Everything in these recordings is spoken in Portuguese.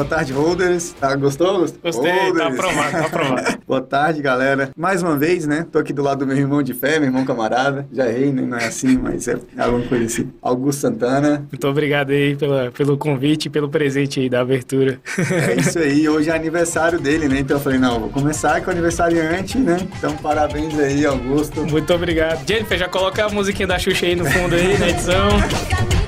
Boa tarde, holders. Ah, gostou? Gostei, tá Holders. aprovado, tá aprovado. Boa tarde, galera. Mais uma vez, né? Tô aqui do lado do meu irmão de fé, meu irmão camarada. Já errei, né? Não é assim, mas é alguma coisa assim. Augusto Santana. Muito obrigado aí pela, pelo convite e pelo presente aí da abertura. É isso aí. Hoje é aniversário dele, né? Então eu falei, não, vou começar com o aniversariante, né? Então parabéns aí, Augusto. Muito obrigado. Jennifer, já coloca a musiquinha da Xuxa aí no fundo aí, na edição.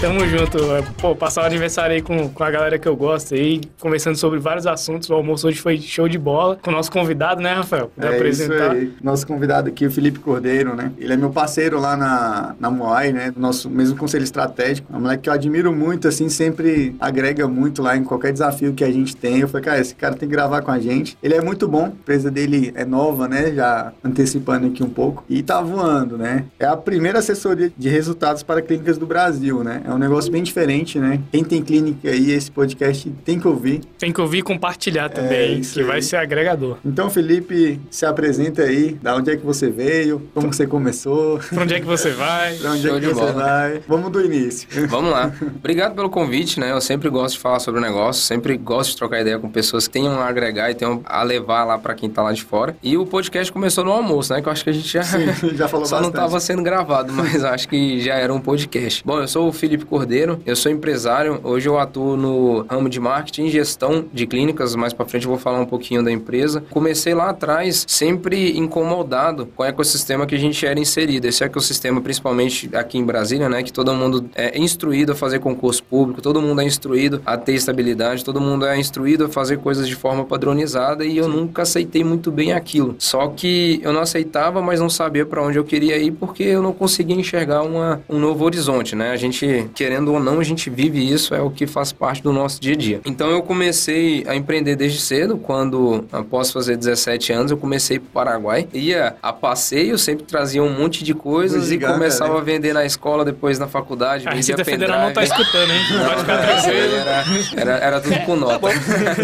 Tamo junto. Pô, passar o aniversário aí com, com a galera que eu gosto aí, conversando sobre vários assuntos. O almoço hoje foi show de bola. Com o nosso convidado, né, Rafael? Puder É apresentar. isso aí. Nosso convidado aqui, o Felipe Cordeiro, né? Ele é meu parceiro lá na, na Moai, né? Nosso mesmo conselho estratégico. É um moleque que eu admiro muito, assim, sempre agrega muito lá em qualquer desafio que a gente tem. Eu falei, cara, esse cara tem que gravar com a gente. Ele é muito bom, a empresa dele é nova, né? Já antecipando aqui um pouco. E tá voando, né? É a primeira assessoria de resultados para clínicas do Brasil, né? É um negócio bem diferente, né? Quem tem clínica aí, esse podcast tem que ouvir. Tem que ouvir e compartilhar também, É que aí. vai ser agregador. Então, Felipe, se apresenta aí, da onde é que você veio, como você começou, Pra onde é que você vai? pra onde Show é que você bola. vai. Vamos do início. Vamos lá. Obrigado pelo convite, né? Eu sempre gosto de falar sobre o negócio, sempre gosto de trocar ideia com pessoas que tenham a agregar e tenham a levar lá pra quem tá lá de fora. E o podcast começou no almoço, né? Que eu acho que a gente já, Sim, já falou só não bastante. estava sendo gravado, mas acho que já era um podcast. Bom, eu sou o Felipe Cordeiro, eu sou empresário. Hoje eu atuo no ramo de marketing e gestão de clínicas. Mais pra frente eu vou falar um pouquinho da empresa. Comecei lá atrás sempre incomodado com o ecossistema que a gente era inserido. Esse ecossistema, principalmente aqui em Brasília, né? Que todo mundo é instruído a fazer concurso público, todo mundo é instruído a ter estabilidade, todo mundo é instruído a fazer coisas de forma padronizada e eu nunca aceitei muito bem aquilo. Só que eu não aceitava, mas não sabia para onde eu queria ir porque eu não conseguia enxergar uma, um novo horizonte, né? A gente, querendo ou não, a gente vive isso, é o que faz parte do nosso dia a dia. Então eu comecei a empreender desde cedo, quando após fazer 17 anos, eu comecei pro Paraguai. Ia a passeio, sempre trazia um monte de coisas Coisa e começava né? a vender na escola, depois na faculdade, A vendia Receita Federal não tá escutando, hein? Pode ficar Não, tranquilo. Era, era, era tudo com nota.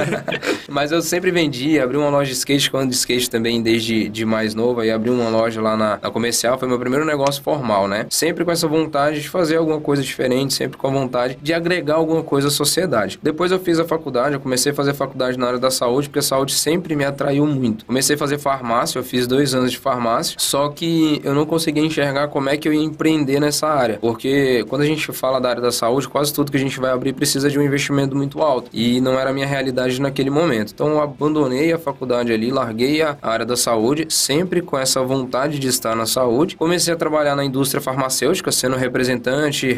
Mas eu sempre vendi, abri uma loja de skate, quando de skate também desde de mais novo, aí abri uma loja lá na, na comercial, foi meu primeiro negócio formal, né? Sempre com essa vontade de fazer alguma coisa diferente, sempre com a vontade de agregar alguma coisa à sociedade. Depois eu fiz a faculdade, eu comecei a fazer faculdade na área da saúde, porque a saúde sempre me atraiu muito. Comecei a fazer farmácia, eu fiz dois anos de farmácia, só que eu não conseguia enxergar como é que eu ia empreender nessa área, porque quando a gente fala da área da saúde, quase tudo que a gente vai abrir precisa de um investimento muito alto, e não era a minha realidade naquele momento. Então eu abandonei a faculdade ali, larguei a área da saúde, sempre com essa vontade de estar na saúde. Comecei a trabalhar na indústria farmacêutica, sendo representante,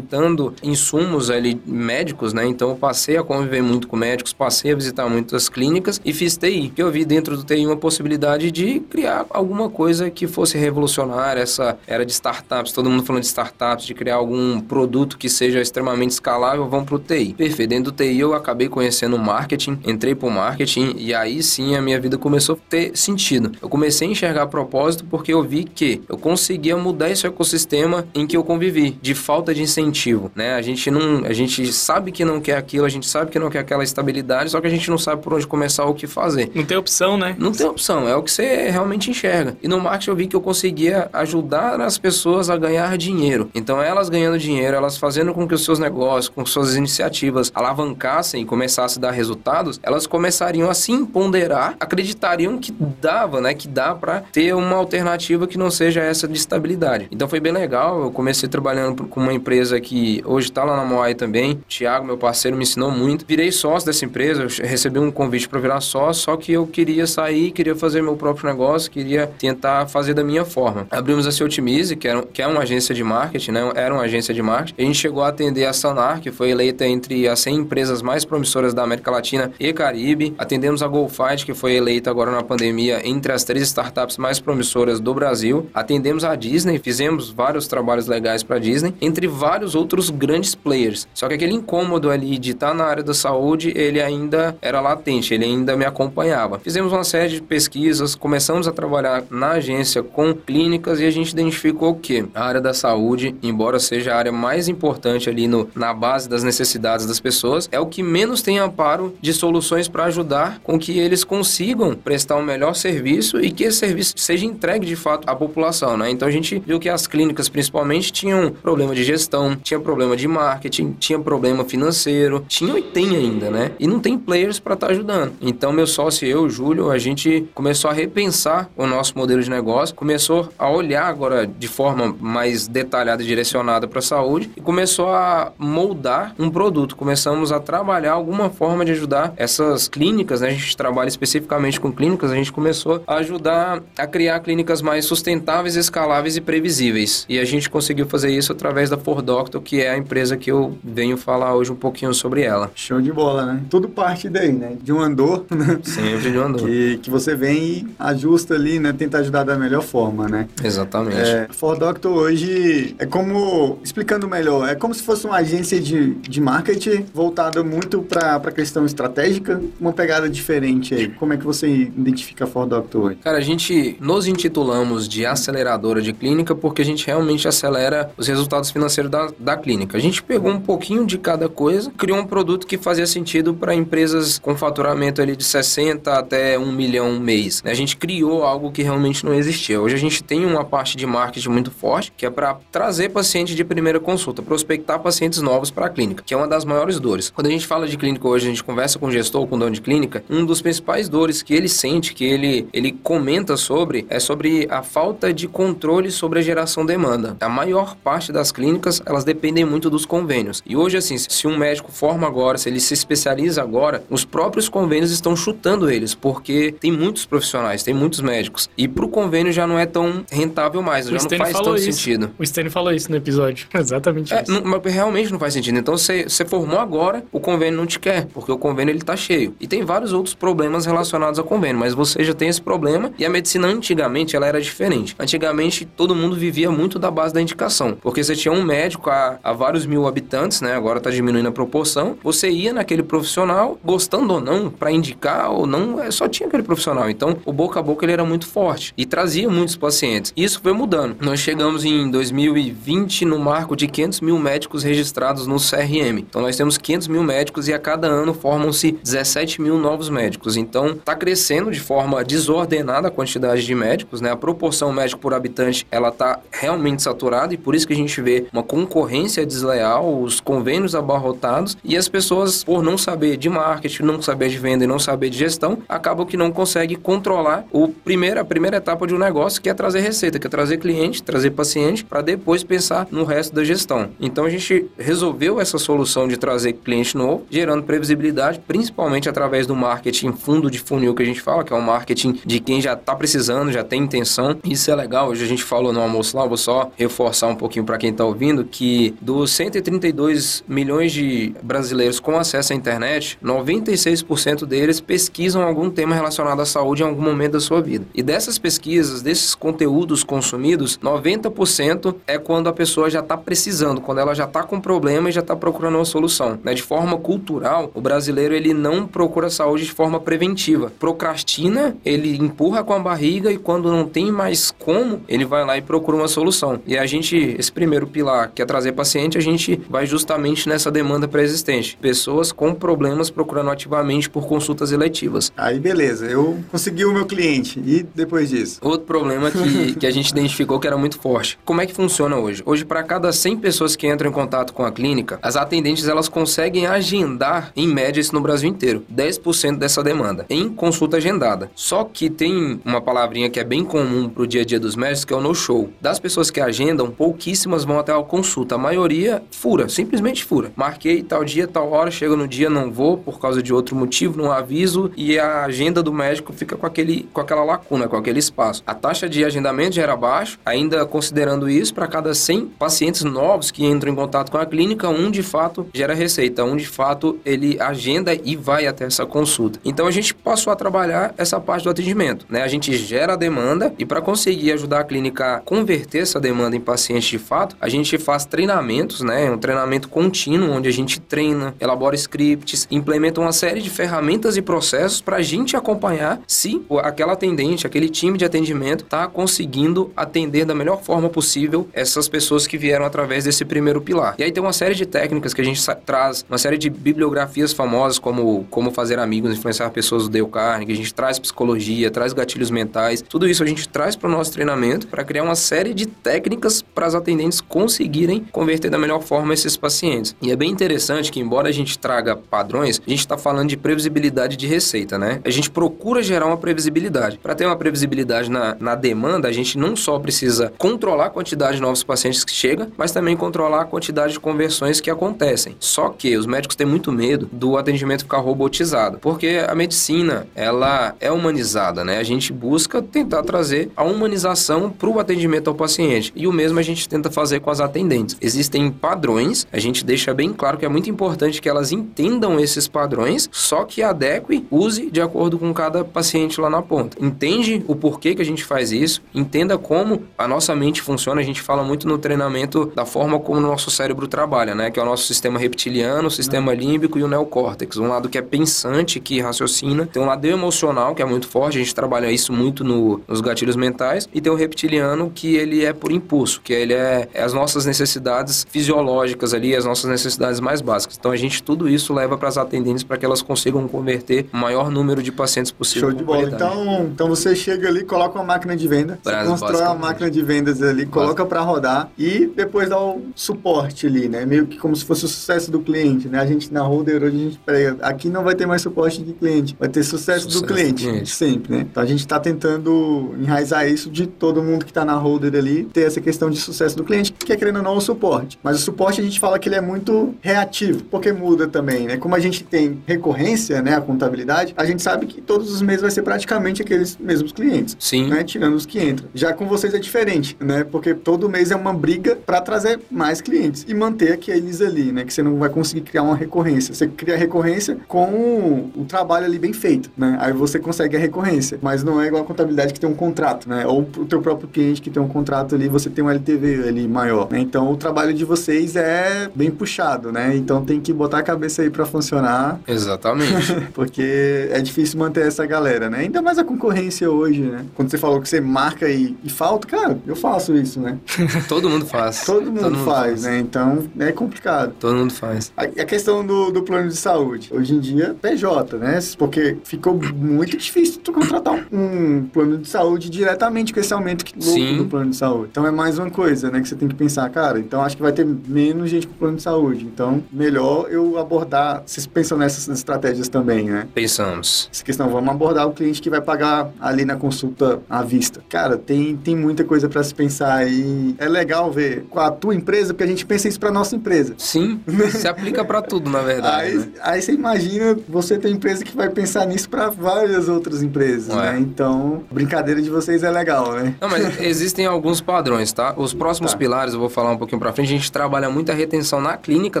representando insumos ali médicos, né? Então eu passei a conviver muito com médicos, passei a visitar muitas clínicas e fiz TI. Que eu vi dentro do TI uma possibilidade de criar alguma coisa que fosse revolucionária, essa era de startups, todo mundo falando de startups, de criar algum produto que seja extremamente escalável, vamos pro TI. Perfeito. Dentro do TI eu acabei conhecendo marketing, entrei pro marketing e aí sim a minha vida começou a ter sentido. Eu comecei a enxergar propósito porque eu vi que eu conseguia mudar esse ecossistema em que eu convivi, de falta de incentivo, né? A gente não, a gente sabe que não quer aquilo, a gente sabe que não quer aquela estabilidade, só que a gente não sabe por onde começar ou o que fazer. Não tem opção, né? Não tem opção, é o que você realmente enxerga. E no marketing eu vi que eu conseguia ajudar as pessoas a ganhar dinheiro. Então elas ganhando dinheiro, elas fazendo com que os seus negócios, com suas iniciativas alavancassem e começassem a dar resultados, elas começariam a se empoderar, acreditariam que dava, né, que dá pra ter uma alternativa que não seja essa de estabilidade. Então foi bem legal, eu comecei trabalhando com uma empresa que hoje tá lá na Moai também. Tiago, meu parceiro, me ensinou muito. Virei sócio dessa empresa, recebi um convite para virar sócio, só que eu queria sair, queria fazer meu próprio negócio, queria tentar fazer da minha forma. Abrimos a Se Otimize, que, era, que é uma agência de marketing, né? Era uma agência de marketing. A gente chegou a atender a Sanar, que foi eleita entre as 100 empresas mais promissoras da América Latina e Caribe. Atendemos a GoFight, que foi eleita agora na pandemia entre as três startups mais promissoras do Brasil. Atendemos a Disney, fizemos vários trabalhos legais para Disney, entre vários outros grandes players. Só que aquele incômodo ali de estar na área da saúde, ele ainda era latente, ele ainda me acompanhava. Fizemos uma série de pesquisas, começamos a trabalhar na agência com clínicas e a gente identificou que a área da saúde, embora seja a área mais importante ali no, na base das necessidades das pessoas, é o que menos tem amparo de soluções para ajudar com que eles consigam prestar um melhor serviço e que esse serviço seja entregue de fato à população, né? Então a gente viu que as clínicas principalmente tinham problema de gestão, tinha problema de marketing, tinha problema financeiro, tinha e tem ainda, né? E não tem players para estar tá ajudando. Então, meu sócio eu, Júlio, a gente começou a repensar o nosso modelo de negócio, começou a olhar agora de forma mais detalhada e direcionada para a saúde e começou a moldar um produto. Começamos a trabalhar alguma forma de ajudar essas clínicas, né? A gente trabalha especificamente com clínicas, a gente começou a ajudar a criar clínicas mais sustentáveis, escaláveis e previsíveis. E a gente conseguiu fazer isso através da For Doctor, que é a empresa que eu venho falar hoje um pouquinho sobre ela. Show de bola, né? Tudo parte daí, né? De um andor, né? Sempre de um andor. Que, que você vem e ajusta ali, né? Tenta ajudar da melhor forma, né? Exatamente. É, For Doctor hoje é como, explicando melhor, é como se fosse uma agência de, de marketing voltada muito para a questão estratégica, uma pegada diferente aí. Como é que você identifica a For Doctor hoje? Cara, a gente nos intitulamos de aceleradora de clínica porque a gente realmente acelera os resultados financeiros da, da clínica. A gente pegou um pouquinho de cada coisa, criou um produto que fazia sentido para empresas com faturamento ali de 60 até 1 milhão mês. A gente criou algo que realmente não existia. Hoje a gente tem uma parte de marketing muito forte, que é para trazer paciente de primeira consulta, prospectar pacientes novos para a clínica, que é uma das maiores dores. Quando a gente fala de clínica hoje, a gente conversa com o gestor, com o dono de clínica, um dos principais dores que ele sente, que ele, ele comenta sobre, é sobre a falta de controle sobre a geração demanda. A maior parte das clínicas, elas dependem muito dos convênios. E hoje, assim, se um médico forma agora, se ele se especializa agora, os próprios convênios estão chutando eles, porque tem muitos profissionais, tem muitos médicos. E para o convênio já não é tão rentável mais, o já não faz tanto isso. sentido. O Stanley falou isso no episódio. Exatamente é, isso. Não, mas realmente não faz sentido. Então você, você formou agora, o convênio não te quer, porque o convênio ele tá cheio. E tem vários outros problemas relacionados ao convênio, mas você já tem esse problema e a medicina antigamente ela era diferente. Antigamente todo mundo vivia muito da base da indicação, porque você tinha um médico a, a vários mil habitantes, né? Agora tá diminuindo a proporção. Você ia naquele profissional, gostando ou não, para indicar ou não, é, só tinha aquele profissional. Então o boca a boca ele era muito forte e trazia muitos pacientes. Isso foi mudando. Nós chegamos em 2020 no marco de 500 mil médicos registrados no CRM. Então nós temos 500 mil médicos e a cada ano formam-se 17 mil novos médicos. Então está crescendo de forma desordenada a quantidade de médicos, né? A proporção médico por habitante ela está realmente saturada e por isso que a gente vê uma concorrência desleal, os convênios abarrotados e as pessoas por não saber de marketing, não saber de venda e não saber de gestão, acabam que não conseguem controlar o primeiro, a primeira etapa de um negócio que é trazer receita, que é trazer cliente, trazer paciente para depois pensar no resto da gestão. Então a gente resolveu essa solução de trazer cliente novo, gerando previsibilidade, principalmente através do marketing fundo de funil que a gente fala, que é um marketing de quem já está precisando, já tem intenção. Isso é legal. Hoje a gente falou no almoço lá, vou só reforçar um pouquinho para quem está ouvindo que dos 132 milhões de brasileiros com acesso à internet, 96% deles pesquisam algum tema relacionado à saúde em algum momento da sua vida. E dessas pesquisas, desses conteúdos consumidos, 90% é quando a pessoa já está precisando, quando ela já está com problema e já está procurando uma solução. Né? De forma cultural, o brasileiro ele não procura saúde de forma preventiva. Procrastina, ele empurra com a barriga e quando não tem mais como, ele vai lá e procura uma solução. E a gente, esse primeiro pilar, que é trazer paciente, a gente vai justamente nessa demanda pré-existente. Pessoas com problemas procurando ativamente por consultas eletivas. Aí beleza, eu consegui o meu cliente. E depois disso? Outro problema que, que a gente identificou que era muito forte. Como é que funciona hoje? Hoje, para cada 100 pessoas que entram em contato com a clínica, as atendentes elas conseguem agendar, em média, isso no Brasil inteiro, 10% dessa demanda em consulta agendada. Só que tem uma palavrinha que é bem comum pro dia a dia dos médicos, que é o no-show. Das pessoas que agendam, pouquíssimas vão até a consulta. A maioria fura, simplesmente fura. Marquei tal dia, tal hora, chega no dia, não vou por causa de outro motivo, não aviso e a agenda do médico fica com, aquele, com aquela lacuna, com aquele espaço. A taxa de agendamento já era baixa, ainda considerando isso, para cada 100 pacientes novos que entram em contato com a clínica, um de fato gera receita, um de fato ele agenda e vai até essa consulta. Então a gente passou a trabalhar essa parte do atendimento, né? A gente gera a demanda e para conseguir ajudar a clínica a converter essa demanda em pacientes de fato, a gente faz treinamentos, né? Um treinamento contínuo onde a gente treina, elabora scripts, implementa uma série de ferramentas e processos para a gente acompanhar se aquela atendente, aquele time de atendimento está conseguindo atender da melhor forma possível essas pessoas que vieram através desse primeiro pilar. E aí tem uma série de técnicas que a gente traz, uma série de bibliografias famosas como como fazer amigos, influenciar pessoas do Dale Carnegie, a gente traz psicologia, traz gatilhos mentais, tudo isso a gente traz para o nosso treinamento para criar uma série de técnicas para as atendentes conseguirem converter da melhor forma esses pacientes. E é bem interessante que, embora a gente traga padrões, a gente está falando de previsibilidade de receita, né? A gente procura gerar uma previsibilidade. Para ter uma previsibilidade na, na demanda, a gente não só precisa controlar a quantidade de novos pacientes que chega, mas também controlar a quantidade de conversões que acontecem. Só que os médicos têm muito medo do atendimento ficar robotizado, porque a medicina, ela é humanizada, né? A gente busca tentar trazer a humanização para o atendimento ao paciente. E o mesmo a gente tenta fazer com as atendentes. Existem padrões, a gente deixa bem claro que é muito importante que elas entendam esses padrões, só que adeque, use de acordo com cada paciente lá na ponta. Entende o porquê que a gente faz isso, entenda como a nossa mente funciona. A gente fala muito no treinamento da forma como o nosso cérebro trabalha, né? Que é o nosso sistema reptiliano, o sistema límbico e o neocórtex. Um lado que é pensante, que raciocina, tem um lado emocional, que é muito forte, a gente trabalha isso muito no, nos gatilhos mentais, e tem o reptiliano, que ele é por impulso, que ele é, é as nossas necessidades fisiológicas ali, as nossas necessidades mais básicas. Então a gente, tudo isso leva para as atendentes para que elas consigam converter o maior número de pacientes possível. Show de bola. Então, então você chega ali, coloca uma máquina de venda, você constrói uma máquina de vendas ali, coloca para rodar e depois dá o suporte ali, né? Meio que como se fosse o sucesso do cliente, né? A gente na Holder hoje a gente prega, aqui não vai ter mais suporte de cliente, vai ter sucesso, sucesso do, cliente, do cliente, sempre, né? Então a gente está tentando enraizar isso de todo mundo que está na Holder ali, ter essa questão de sucesso do cliente, que é querendo ou não o suporte. Mas o suporte a gente fala que ele é muito reativo, porque muda também, né? Como a gente tem recorrência, né, a contabilidade, a gente sabe que todos os meses vai ser praticamente aqueles mesmos clientes. Sim. Né? Tirando os que entram. Já com vocês é diferente, né? Porque todo mês é uma briga para trazer mais clientes e manter aqueles ali, né? Que você não vai conseguir criar uma recorrência. Você cria a recorrência com o trabalho ali bem feito, né? Aí você consegue a recorrência, mas não é igual a contabilidade que tem um contrato, né? Ou o teu próprio cliente que tem um contrato ali, você tem um LTV ali maior, né? Então o trabalho de vocês é bem puxado, né? Então tem que botar a cabeça aí para funcionar. Exatamente. porque é difícil manter essa galera, né? Ainda mais a concorrência hoje, né? Quando você falou que você marca e, e falta, cara, eu faço isso, né? Todo mundo faz. Todo mundo, Todo mundo faz, faz, né? Então é complicado. Todo mundo faz. A, a questão do, do plano de saúde. Hoje em dia, PJ, né? Porque ficou muito difícil tu contratar um, um plano de saúde diretamente com esse aumento que louco do plano de saúde. Então é mais uma coisa, né? Que você tem que pensar, cara, então acho que vai ter menos gente com plano de saúde. Então, melhor eu abordar. Vocês pensam nessas estratégias também, né? Pensamos. Essa questão, vamos abordar o cliente que vai pagar ali na consulta à vista. Cara, tem, tem muita coisa para se pensar aí. É legal ver com a tua empresa, porque a gente pensa isso para nossa empresa. Sim, se aplica para tudo, na verdade. Aí, né? aí você imagina você ter empresa que vai pensar nisso para várias outras empresas, Ué. né? Então, brincadeira de vocês é legal, né? Não, mas existem alguns padrões, tá? Os próximos tá. pilares, eu vou falar um pouquinho para frente, a gente trabalha muita retenção na clínica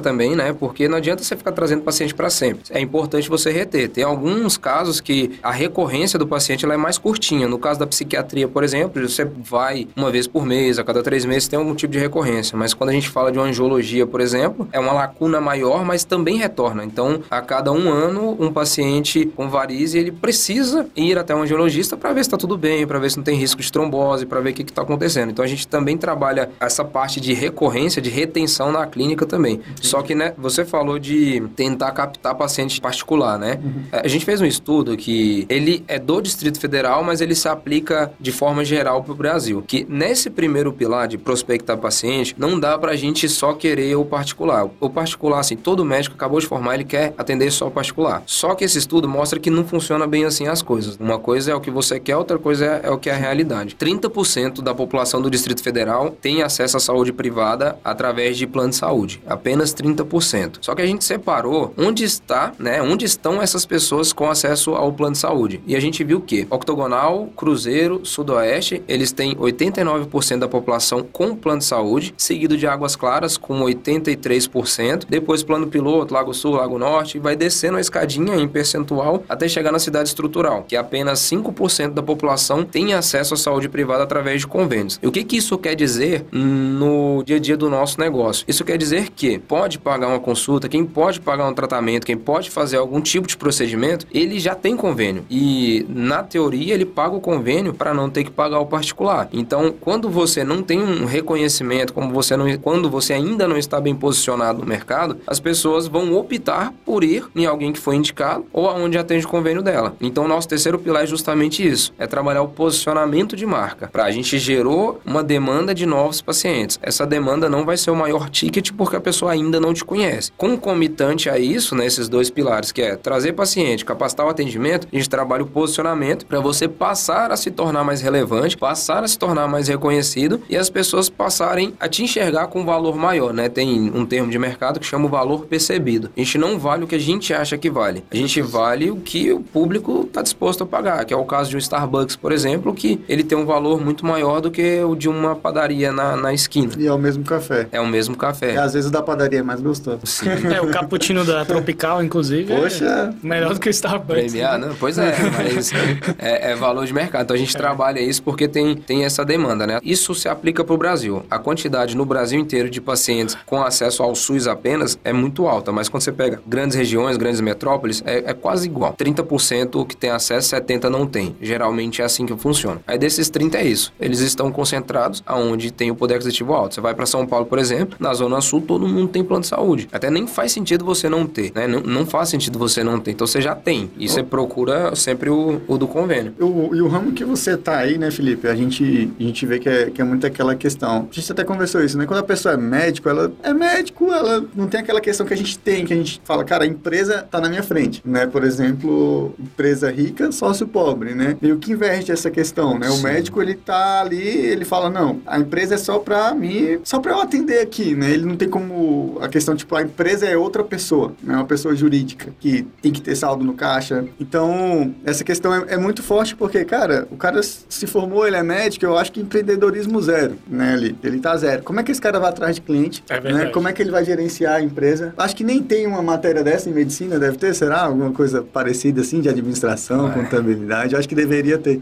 também, né? Porque não adianta você ficar trazendo paciente para sempre. É importante você reter. Tem alguns casos que a recorrência do paciente ela é mais curtinha. No caso da psiquiatria, por exemplo, você vai uma vez por mês, a cada três meses tem algum tipo de recorrência. Mas quando a gente fala de uma angiologia, por exemplo, é uma lacuna maior, mas também retorna. Então, a cada um ano, um paciente com varize, ele precisa ir até um angiologista para ver se está tudo bem, para ver se não tem risco de trombose, para ver o que está acontecendo. Então, a gente também trabalha essa parte de recorrência, de retenção na clínica também. Entendi. Só que, né, você falou de tentar captar paciente particular, né? Uhum. A gente fez um estudo que ele é do Distrito Federal, mas ele se aplica de forma geral para o Brasil. Que nesse primeiro pilar de prospectar paciente, não dá para a gente só querer o particular. O particular, assim, todo médico acabou de formar, ele quer atender só o particular. Só que esse estudo mostra que não funciona bem assim as coisas. Uma coisa é o que você quer, outra coisa é, é o que é a realidade. 30% da população do Distrito Federal tem acesso à saúde privada através de plano de saúde. Apenas 30%. Só que a gente separou onde está, né? Onde estão essas pessoas com acesso ao plano de saúde. E a gente viu que Octogonal, Cruzeiro, Sudoeste, eles têm 89% da população com plano de saúde, seguido de Águas Claras com 83%, depois plano piloto, Lago Sul, Lago Norte, e vai descendo a escadinha em percentual até chegar na cidade estrutural, que apenas 5% da população tem acesso à saúde privada através de convênios. E o que, que isso quer dizer no dia dia do nosso negócio? Isso quer dizer que pode pagar uma consulta, quem pode pagar um tratamento, quem pode fazer algum tipo de procedimento, ele já tem convênio. E na teoria ele paga o convênio para não ter que pagar o particular. Então, quando você não tem um reconhecimento, como você não, quando você ainda não está bem posicionado no mercado, as pessoas vão optar por ir em alguém que foi indicado ou aonde atende o convênio dela. Então, nosso terceiro pilar é justamente isso, é trabalhar o posicionamento de marca. Para a gente gerou uma demanda de novos pacientes. Essa demanda não vai ser o maior ticket porque a pessoa ainda não te conhece. Concomitante a isso, né, dois pilares, que é trazer paciente, capacitar o atendimento, a gente trabalha o posicionamento para você passar a se tornar mais relevante, passar a se tornar mais reconhecido e as pessoas passarem a te enxergar com um valor maior, né? Tem um termo de mercado que chama o valor percebido. A gente não vale o que a gente acha que vale. A gente vale o que o público está disposto a pagar, que é o caso de um Starbucks, por exemplo, que ele tem um valor muito maior do que o de uma padaria na, na esquina. E é o mesmo café. É o mesmo café. E às vezes o da padaria é mais gostoso. Sim. É, o cappuccino da Tropical, inclusive. É Poxa. É melhor do que o Starbucks. Premiar, né? Pois é, mas é, é, valor de mercado. Então a gente é. trabalha isso porque tem, tem essa demanda, né? Isso se aplica para o Brasil. A quantidade no Brasil inteiro de pacientes com acesso ao SUS apenas é muito alta, mas quando você pega grandes regiões, grandes metrópoles, é, é quase igual. 30% que tem acesso, 70% não tem. Geralmente é assim que funciona. Aí desses 30 é isso. Eles estão concentrados aonde tem o poder aquisitivo alto. Você vai para São Paulo, por exemplo, na Zona Sul todo mundo tem plano de saúde. Até nem faz sentido você não ter, né? Não, não faz sentido você não ter. Então você já tem. E você procura sempre o, o do convênio. O, e o ramo que você tá aí, né, Felipe? A gente, a gente vê que é, que é muito aquela questão. A gente até conversou isso, né? Quando a pessoa é médico, ela é médico, ela não tem aquela questão que a gente tem, que a gente fala, cara, a empresa tá na minha frente, né? Por exemplo, empresa rica, sócio pobre, né? E o que inverte essa questão, né? O médico, ele tá ali, ele fala, não, a empresa é só pra mim, só pra eu atender aqui, né? Ele não tem como, a questão, tipo, a empresa é outra pessoa, né? Uma pessoa jurídica, que tem que ter saldo no caixa. Então, essa questão é, é muito forte porque, cara, o cara se formou, ele é médico, eu acho que empreendedorismo zero, né? Ele, ele tá zero. Como é que esse cara vai atrás de cliente? É né? Como é que ele vai gerenciar a empresa? Acho que nem tem uma matéria dessa em medicina, deve ter, será? Alguma coisa parecida assim, de administração, é. contabilidade? Acho que deveria ter.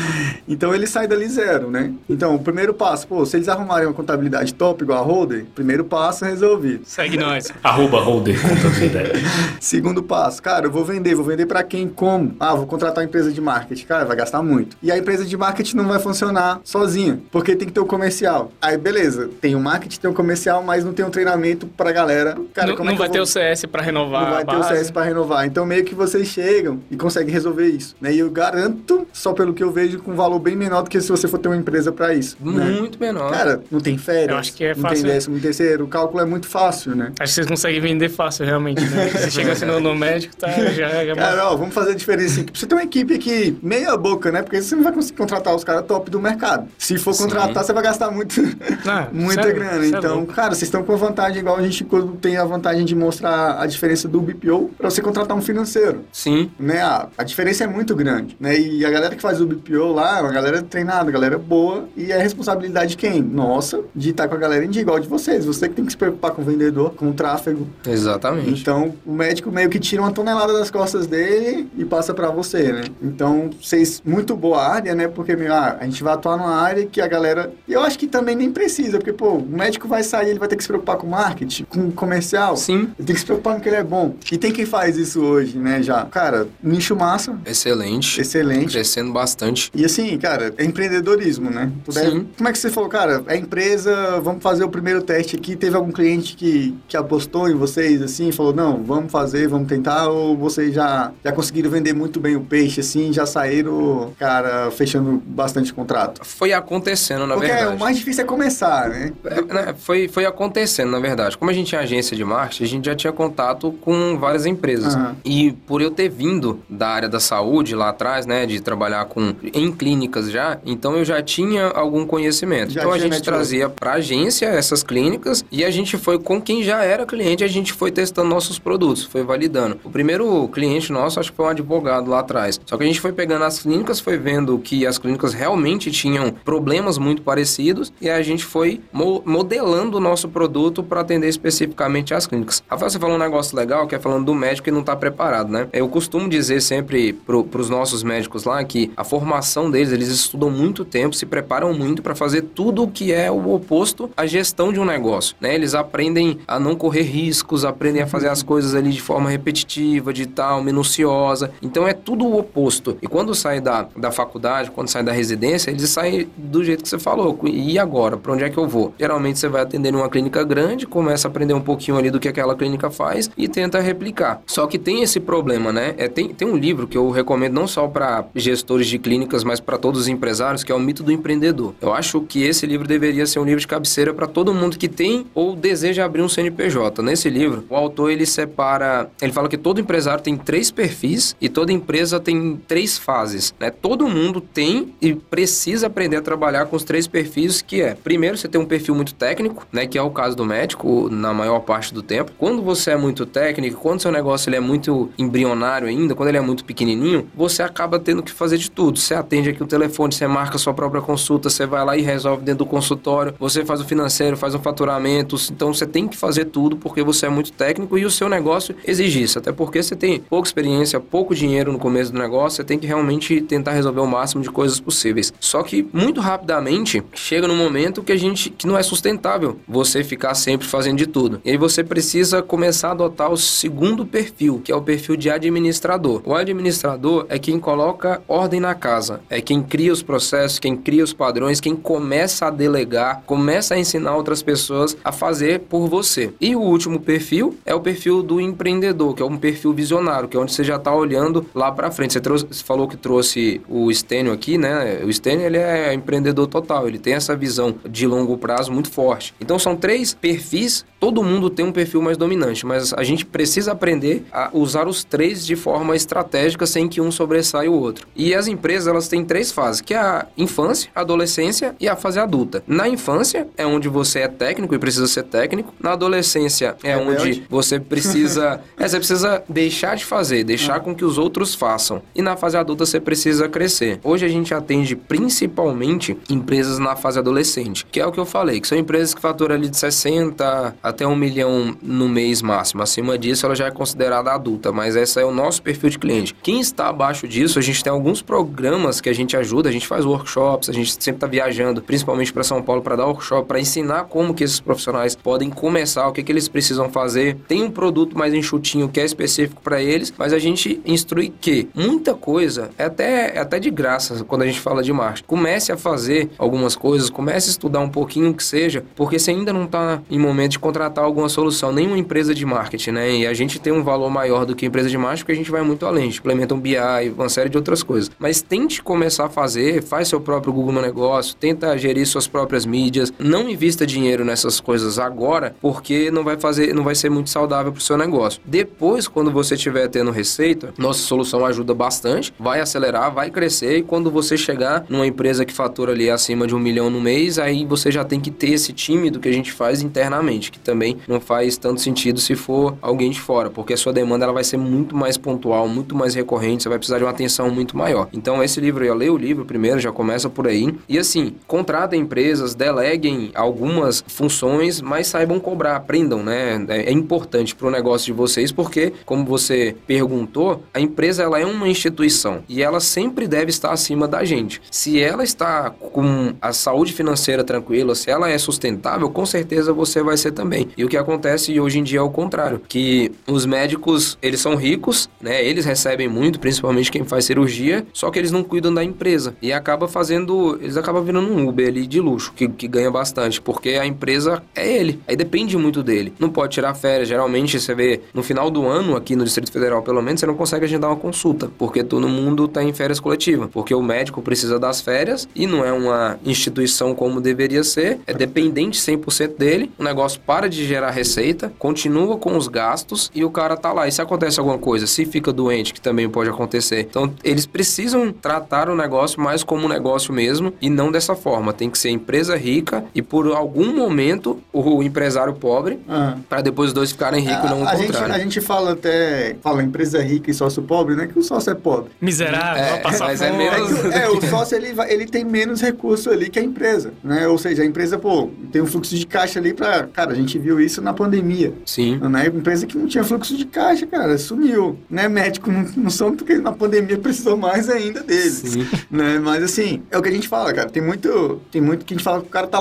então, ele sai dali zero, né? Então, o primeiro passo, pô, se eles arrumarem uma contabilidade top igual a Holder, primeiro passo é resolvido. Segue nós. Arroba Holder Contabilidade. Segundo passo, cara, eu vou vender, vou vender para quem? Como? Ah, vou contratar uma empresa de marketing. Cara, vai gastar muito. E a empresa de marketing não vai funcionar sozinha, porque tem que ter o um comercial. Aí, beleza, tem o marketing, tem o comercial, mas não tem um treinamento pra galera. Cara, não, como não é vai vou... ter o CS para renovar. Não vai ter o CS para renovar. Então, meio que vocês chegam e conseguem resolver isso. Né? E eu garanto, só pelo que eu vejo, com um valor bem menor do que se você for ter uma empresa para isso. Né? Muito né? menor. Cara, não tem férias. Acho que é fácil. tem décimo terceiro. O cálculo é muito fácil, né? Acho que vocês conseguem vender fácil, realmente. Né? Você chega assim no, no médico, tá, já, já Cara, ó, vamos fazer a diferença aqui. Você tem uma equipe aqui meia boca, né? Porque você não vai conseguir contratar os caras top do mercado. Se for Sim. contratar, você vai gastar muito, ah, muita sério, grana. Então, cara, vocês estão com vantagem, igual a gente tem a vantagem de mostrar a diferença do BPO para você contratar um financeiro. Sim. Né? A, a diferença é muito grande. Né? E a galera que faz o BPO lá é uma galera treinada, galera boa. E é responsabilidade de quem? Nossa, de estar com a galera em igual de vocês. Você que tem que se preocupar com o vendedor, com o tráfego. Exatamente. Então, o médico meio que tira uma tonelada das costas dele e passa para você, né? Então, vocês, muito boa área, né? Porque, meu, ah, a gente vai atuar numa área que a galera... Eu acho que também nem precisa, porque, pô, o médico vai sair, ele vai ter que se preocupar com marketing, com comercial. Sim. Ele tem que se preocupar com que ele é bom. E tem quem faz isso hoje, né, já. Cara, nicho massa. Excelente. Excelente. Crescendo bastante. E assim, cara, é empreendedorismo, né? Puder... Sim. Como é que você falou, cara, é empresa, vamos fazer o primeiro teste aqui, teve algum cliente que, que apostou em vocês, assim, falou, não, vamos fazer, vamos tentar, ou vocês já, já conseguiram vender muito bem o peixe, assim, já saíram, cara, fechando bastante contrato? Foi acontecendo, na Porque verdade. Porque o mais difícil é começar, né? É, né? Foi, foi acontecendo, na verdade. Como a gente é agência de marketing, a gente já tinha contato com várias empresas. Uhum. E por eu ter vindo da área da saúde lá atrás, né, de trabalhar com em clínicas já, então eu já tinha algum conhecimento. Já então a gente network. trazia para agência essas clínicas e a gente foi com quem já era cliente, a gente foi testando nossos produtos, foi validando. O primeiro cliente nosso acho que foi um advogado lá atrás. Só que a gente foi pegando as clínicas, foi vendo que as clínicas realmente tinham problemas muito parecidos e a gente foi mo modelando o nosso produto para atender especificamente as clínicas. Rafael, você falou um negócio legal que é falando do médico que não está preparado, né? Eu costumo dizer sempre para os nossos médicos lá que a formação deles, eles estudam muito tempo, se preparam muito para fazer tudo o que é o oposto à gestão de um negócio, né? Eles aprendem a não correr riscos, aprendem a fazer as coisas ali de forma repetitiva, de tal, minuciosa. Então é tudo o oposto. E quando sai da, da faculdade, quando sai da residência, eles saem do jeito que você falou. E agora? Para onde é que eu vou? Geralmente você vai atender numa clínica grande, começa a aprender um pouquinho ali do que aquela clínica faz e tenta replicar. Só que tem esse problema, né? É, tem, tem um livro que eu recomendo não só para gestores de clínicas, mas para todos os empresários, que é o mito do empreendedor. Eu acho que que esse livro deveria ser um livro de cabeceira para todo mundo que tem ou deseja abrir um CNPJ. Nesse livro, o autor ele separa, ele fala que todo empresário tem três perfis e toda empresa tem três fases, né? Todo mundo tem e precisa aprender a trabalhar com os três perfis que é, primeiro você tem um perfil muito técnico, né, que é o caso do médico na maior parte do tempo. Quando você é muito técnico, quando seu negócio ele é muito embrionário ainda, quando ele é muito pequenininho, você acaba tendo que fazer de tudo. Você atende aqui o telefone, você marca sua própria consulta, você vai lá e resolve dentro do consultório, você faz financeiro, faz o faturamento, então você tem que fazer tudo porque você é muito técnico e o seu negócio exige isso. Até porque você tem pouca experiência, pouco dinheiro no começo do negócio, você tem que realmente tentar resolver o máximo de coisas possíveis. Só que muito rapidamente chega num momento que a gente que não é sustentável você ficar sempre fazendo de tudo. E aí você precisa começar a adotar o segundo perfil, que é o perfil de administrador. O administrador é quem coloca ordem na casa, é quem cria os processos, quem cria os padrões, quem começa a delegar, começa a ensinar outras pessoas a fazer por você. E o último perfil é o perfil do empreendedor, que é um perfil visionário, que é onde você já está olhando lá para frente. Você, trouxe, você, falou que trouxe o Stênio aqui, né? O Stênio ele é empreendedor total, ele tem essa visão de longo prazo muito forte. Então são três perfis, todo mundo tem um perfil mais dominante, mas a gente precisa aprender a usar os três de forma estratégica sem que um sobressaia o outro. E as empresas elas têm três fases, que é a infância, a adolescência e a fase adulta. Na infância é onde você é técnico e precisa ser técnico. Na adolescência é, é onde você precisa, é, você precisa deixar de fazer, deixar ah. com que os outros façam. E na fase adulta você precisa crescer. Hoje a gente atende principalmente empresas na fase adolescente, que é o que eu falei, que são empresas que faturam ali de 60 até 1 milhão no mês máximo. Acima disso ela já é considerada adulta, mas esse é o nosso perfil de cliente. Quem está abaixo disso, a gente tem alguns programas que a gente ajuda, a gente faz workshops, a gente sempre está viajando, principalmente para São Paulo, para dar para ensinar como que esses profissionais podem começar, o que, que eles precisam fazer. Tem um produto mais enxutinho que é específico para eles, mas a gente instrui que muita coisa é até, é até de graça quando a gente fala de marketing. Comece a fazer algumas coisas, comece a estudar um pouquinho que seja, porque você ainda não está em momento de contratar alguma solução, nenhuma empresa de marketing, né? E a gente tem um valor maior do que empresa de marketing porque a gente vai muito além, a gente implementa um BI, uma série de outras coisas. Mas tente começar a fazer, faz seu próprio Google no negócio, tenta gerir suas próprias mídias, não invista dinheiro nessas coisas agora, porque não vai fazer, não vai ser muito saudável para o seu negócio. Depois, quando você estiver tendo receita, nossa solução ajuda bastante, vai acelerar, vai crescer e quando você chegar numa empresa que fatura ali acima de um milhão no mês, aí você já tem que ter esse time do que a gente faz internamente, que também não faz tanto sentido se for alguém de fora, porque a sua demanda ela vai ser muito mais pontual, muito mais recorrente, você vai precisar de uma atenção muito maior. Então esse livro, eu leio o livro primeiro, já começa por aí. E assim, contratem empresas, deleguem algumas funções, mas saibam cobrar, aprendam, né? É, é importante para o negócio de vocês, porque, como você perguntou, a empresa ela é uma instituição e ela sempre deve estar acima da gente. Se ela está com a saúde financeira tranquila, se ela é sustentável, com certeza você vai ser também. E o que acontece hoje em dia é o contrário, que os médicos, eles são ricos, né? Eles recebem muito, principalmente quem faz cirurgia, só que eles não cuidam da empresa e acaba fazendo, eles acabam virando um Uber ali de luxo, que, que ganha bastante, porque a empresa é ele, aí depende muito dele. Não pode tirar férias, geralmente você vê no final do ano aqui no Distrito Federal, pelo menos, você não consegue agendar uma consulta, porque todo mundo está em férias coletiva, porque o médico precisa das férias e não é uma instituição como deveria ser, é dependente 100% dele, o negócio para de gerar receita, continua com os gastos e o cara tá lá. E se acontece alguma coisa, se fica doente, que também pode acontecer. Então, eles precisam tratar o negócio mais como um negócio mesmo e não dessa forma. Tem que ser empresa rica e por algum momento o empresário pobre, uhum. para depois os dois ficarem ricos e não o a contrário. Gente, a gente fala até, fala empresa rica e sócio pobre, né? Que o sócio é pobre. Miserável, é, passar mas é fome. É, menos... é, o sócio ele, ele tem menos recurso ali que a empresa, né? Ou seja, a empresa, pô, tem um fluxo de caixa ali para, cara, a gente viu isso na pandemia. Sim. Né? Empresa que não tinha fluxo de caixa, cara, sumiu, né? Médico não, não são porque na pandemia precisou mais ainda deles, Sim. né? Mas assim, é o que a gente fala, cara, tem muito, tem muito que a gente fala que o cara tá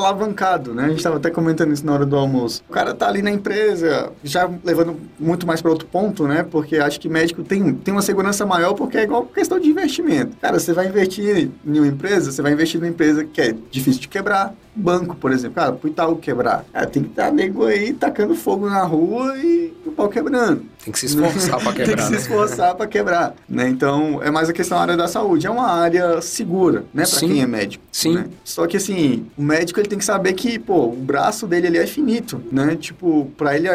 né? A gente tava até comentando isso na hora do almoço. O cara tá ali na empresa, já levando muito mais para outro ponto, né? Porque acho que médico tem, tem uma segurança maior porque é igual questão de investimento. Cara, você vai investir em uma empresa, você vai investir numa empresa que é difícil de quebrar, banco, por exemplo. Cara, pro Itaú quebrar. Cara, tem que estar nego aí tacando fogo na rua e o pau quebrando. Tem que se esforçar pra tem que quebrar, se né? esforçar pra quebrar, né? Então, é mais a questão da área da saúde. É uma área segura, né? Pra Sim. quem é médico. Sim. né? Só que, assim, o médico, ele tem que saber que, pô, o braço dele, ele é finito, né? Tipo, pra ele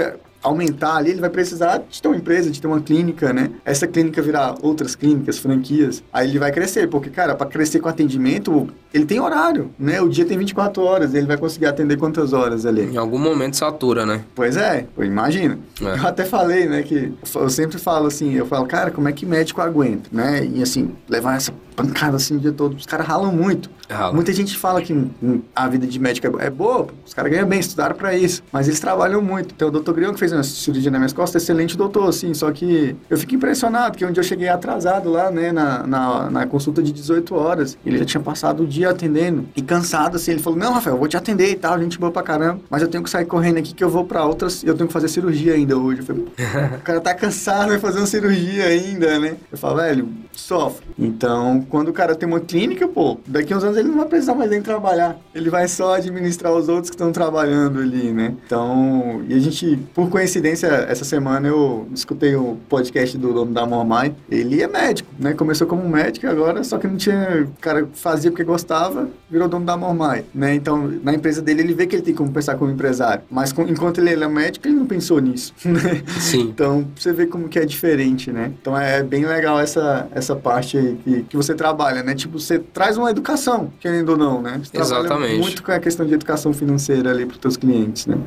aumentar ali, ele vai precisar de ter uma empresa, de ter uma clínica, né? Essa clínica virar outras clínicas, franquias, aí ele vai crescer, porque, cara, para crescer com atendimento, ele tem horário, né? O dia tem 24 horas, ele vai conseguir atender quantas horas ali? Em algum momento satura, né? Pois é, imagina. É. Eu até falei, né, que eu sempre falo assim, eu falo, cara, como é que médico aguenta, né? E assim, levar essa pancada assim o dia todo, os caras ralam muito. Rala. Muita gente fala que a vida de médico é é boa, os caras ganham bem, estudaram pra isso, mas eles trabalham muito. Então, o doutor Grião que fez uma cirurgia nas minhas costas, excelente doutor, assim, só que eu fico impressionado, que um dia eu cheguei atrasado lá, né, na, na, na consulta de 18 horas, ele já tinha passado o dia atendendo, e cansado, assim, ele falou, não, Rafael, eu vou te atender e tal, gente boa pra caramba, mas eu tenho que sair correndo aqui que eu vou pra outras, eu tenho que fazer cirurgia ainda hoje. Eu falei, o cara tá cansado, vai fazer uma cirurgia ainda, né? Eu falo, velho, sofre. Então, quando o cara tem uma clínica, pô, daqui a uns anos ele não vai precisar mais nem trabalhar. Ele vai só administrar os outros que estão trabalhando ali, né? Então, e a gente, por coincidência, essa semana eu escutei o podcast do dono da Mormai. Ele é médico, né? Começou como médico agora, só que não tinha. O cara fazia porque gostava, virou dono da Mormai, né? Então, na empresa dele, ele vê que ele tem como pensar como empresário. Mas enquanto ele era médico, ele não pensou nisso, né? Sim. Então, você ver como que é diferente, né? Então, é bem legal essa, essa parte aí que, que você trabalha, né? Tipo, você traz uma educação, querendo ou não, né? Você trabalha Exatamente. muito com a questão de educação financeira ali pros teus clientes, né?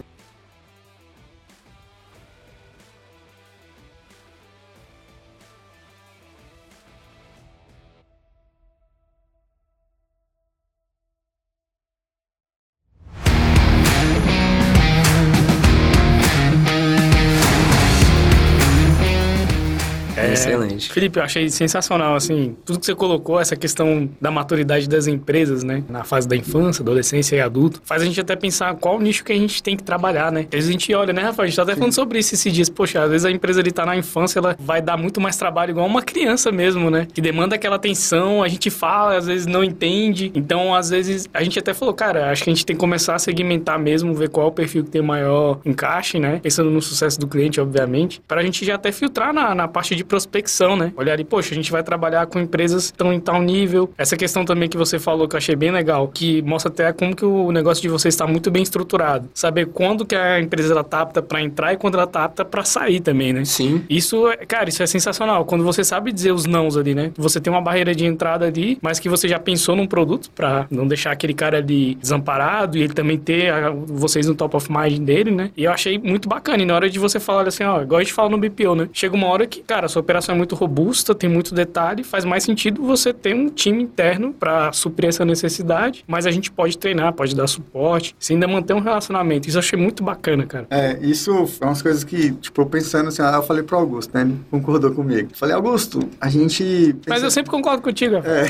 Felipe, eu achei sensacional, assim, tudo que você colocou, essa questão da maturidade das empresas, né? Na fase da infância, adolescência e adulto, faz a gente até pensar qual nicho que a gente tem que trabalhar, né? Às vezes a gente olha, né, Rafael? A gente tá até falando sobre isso esses dias. Poxa, às vezes a empresa ali tá na infância, ela vai dar muito mais trabalho igual uma criança mesmo, né? Que demanda aquela atenção, a gente fala, às vezes não entende. Então, às vezes, a gente até falou, cara, acho que a gente tem que começar a segmentar mesmo, ver qual é o perfil que tem maior encaixe, né? Pensando no sucesso do cliente, obviamente, para a gente já até filtrar na, na parte de prospecção, né? Olhar ali, poxa, a gente vai trabalhar com empresas que estão em tal nível. Essa questão também que você falou que eu achei bem legal, que mostra até como que o negócio de vocês está muito bem estruturado. Saber quando que a empresa ela tá apta para entrar e quando ela tá apta para sair também, né? Sim. Isso, é- cara, isso é sensacional. Quando você sabe dizer os nãos ali, né? Você tem uma barreira de entrada ali, mas que você já pensou num produto pra não deixar aquele cara ali desamparado e ele também ter a- vocês no top of mind dele, né? E eu achei muito bacana. E na hora de você falar assim, ó, igual a gente fala no BPO, né? Chega uma hora que, cara, a sua operação é muito robusta, tem muito detalhe, faz mais sentido você ter um time interno pra suprir essa necessidade, mas a gente pode treinar, pode dar suporte, se ainda manter um relacionamento. Isso eu achei muito bacana, cara. É, isso é umas coisas que, tipo, pensando assim, ah, eu falei pro Augusto, né? Ele concordou comigo. Falei, Augusto, a gente. Mas pensa- eu sempre concordo contigo. É.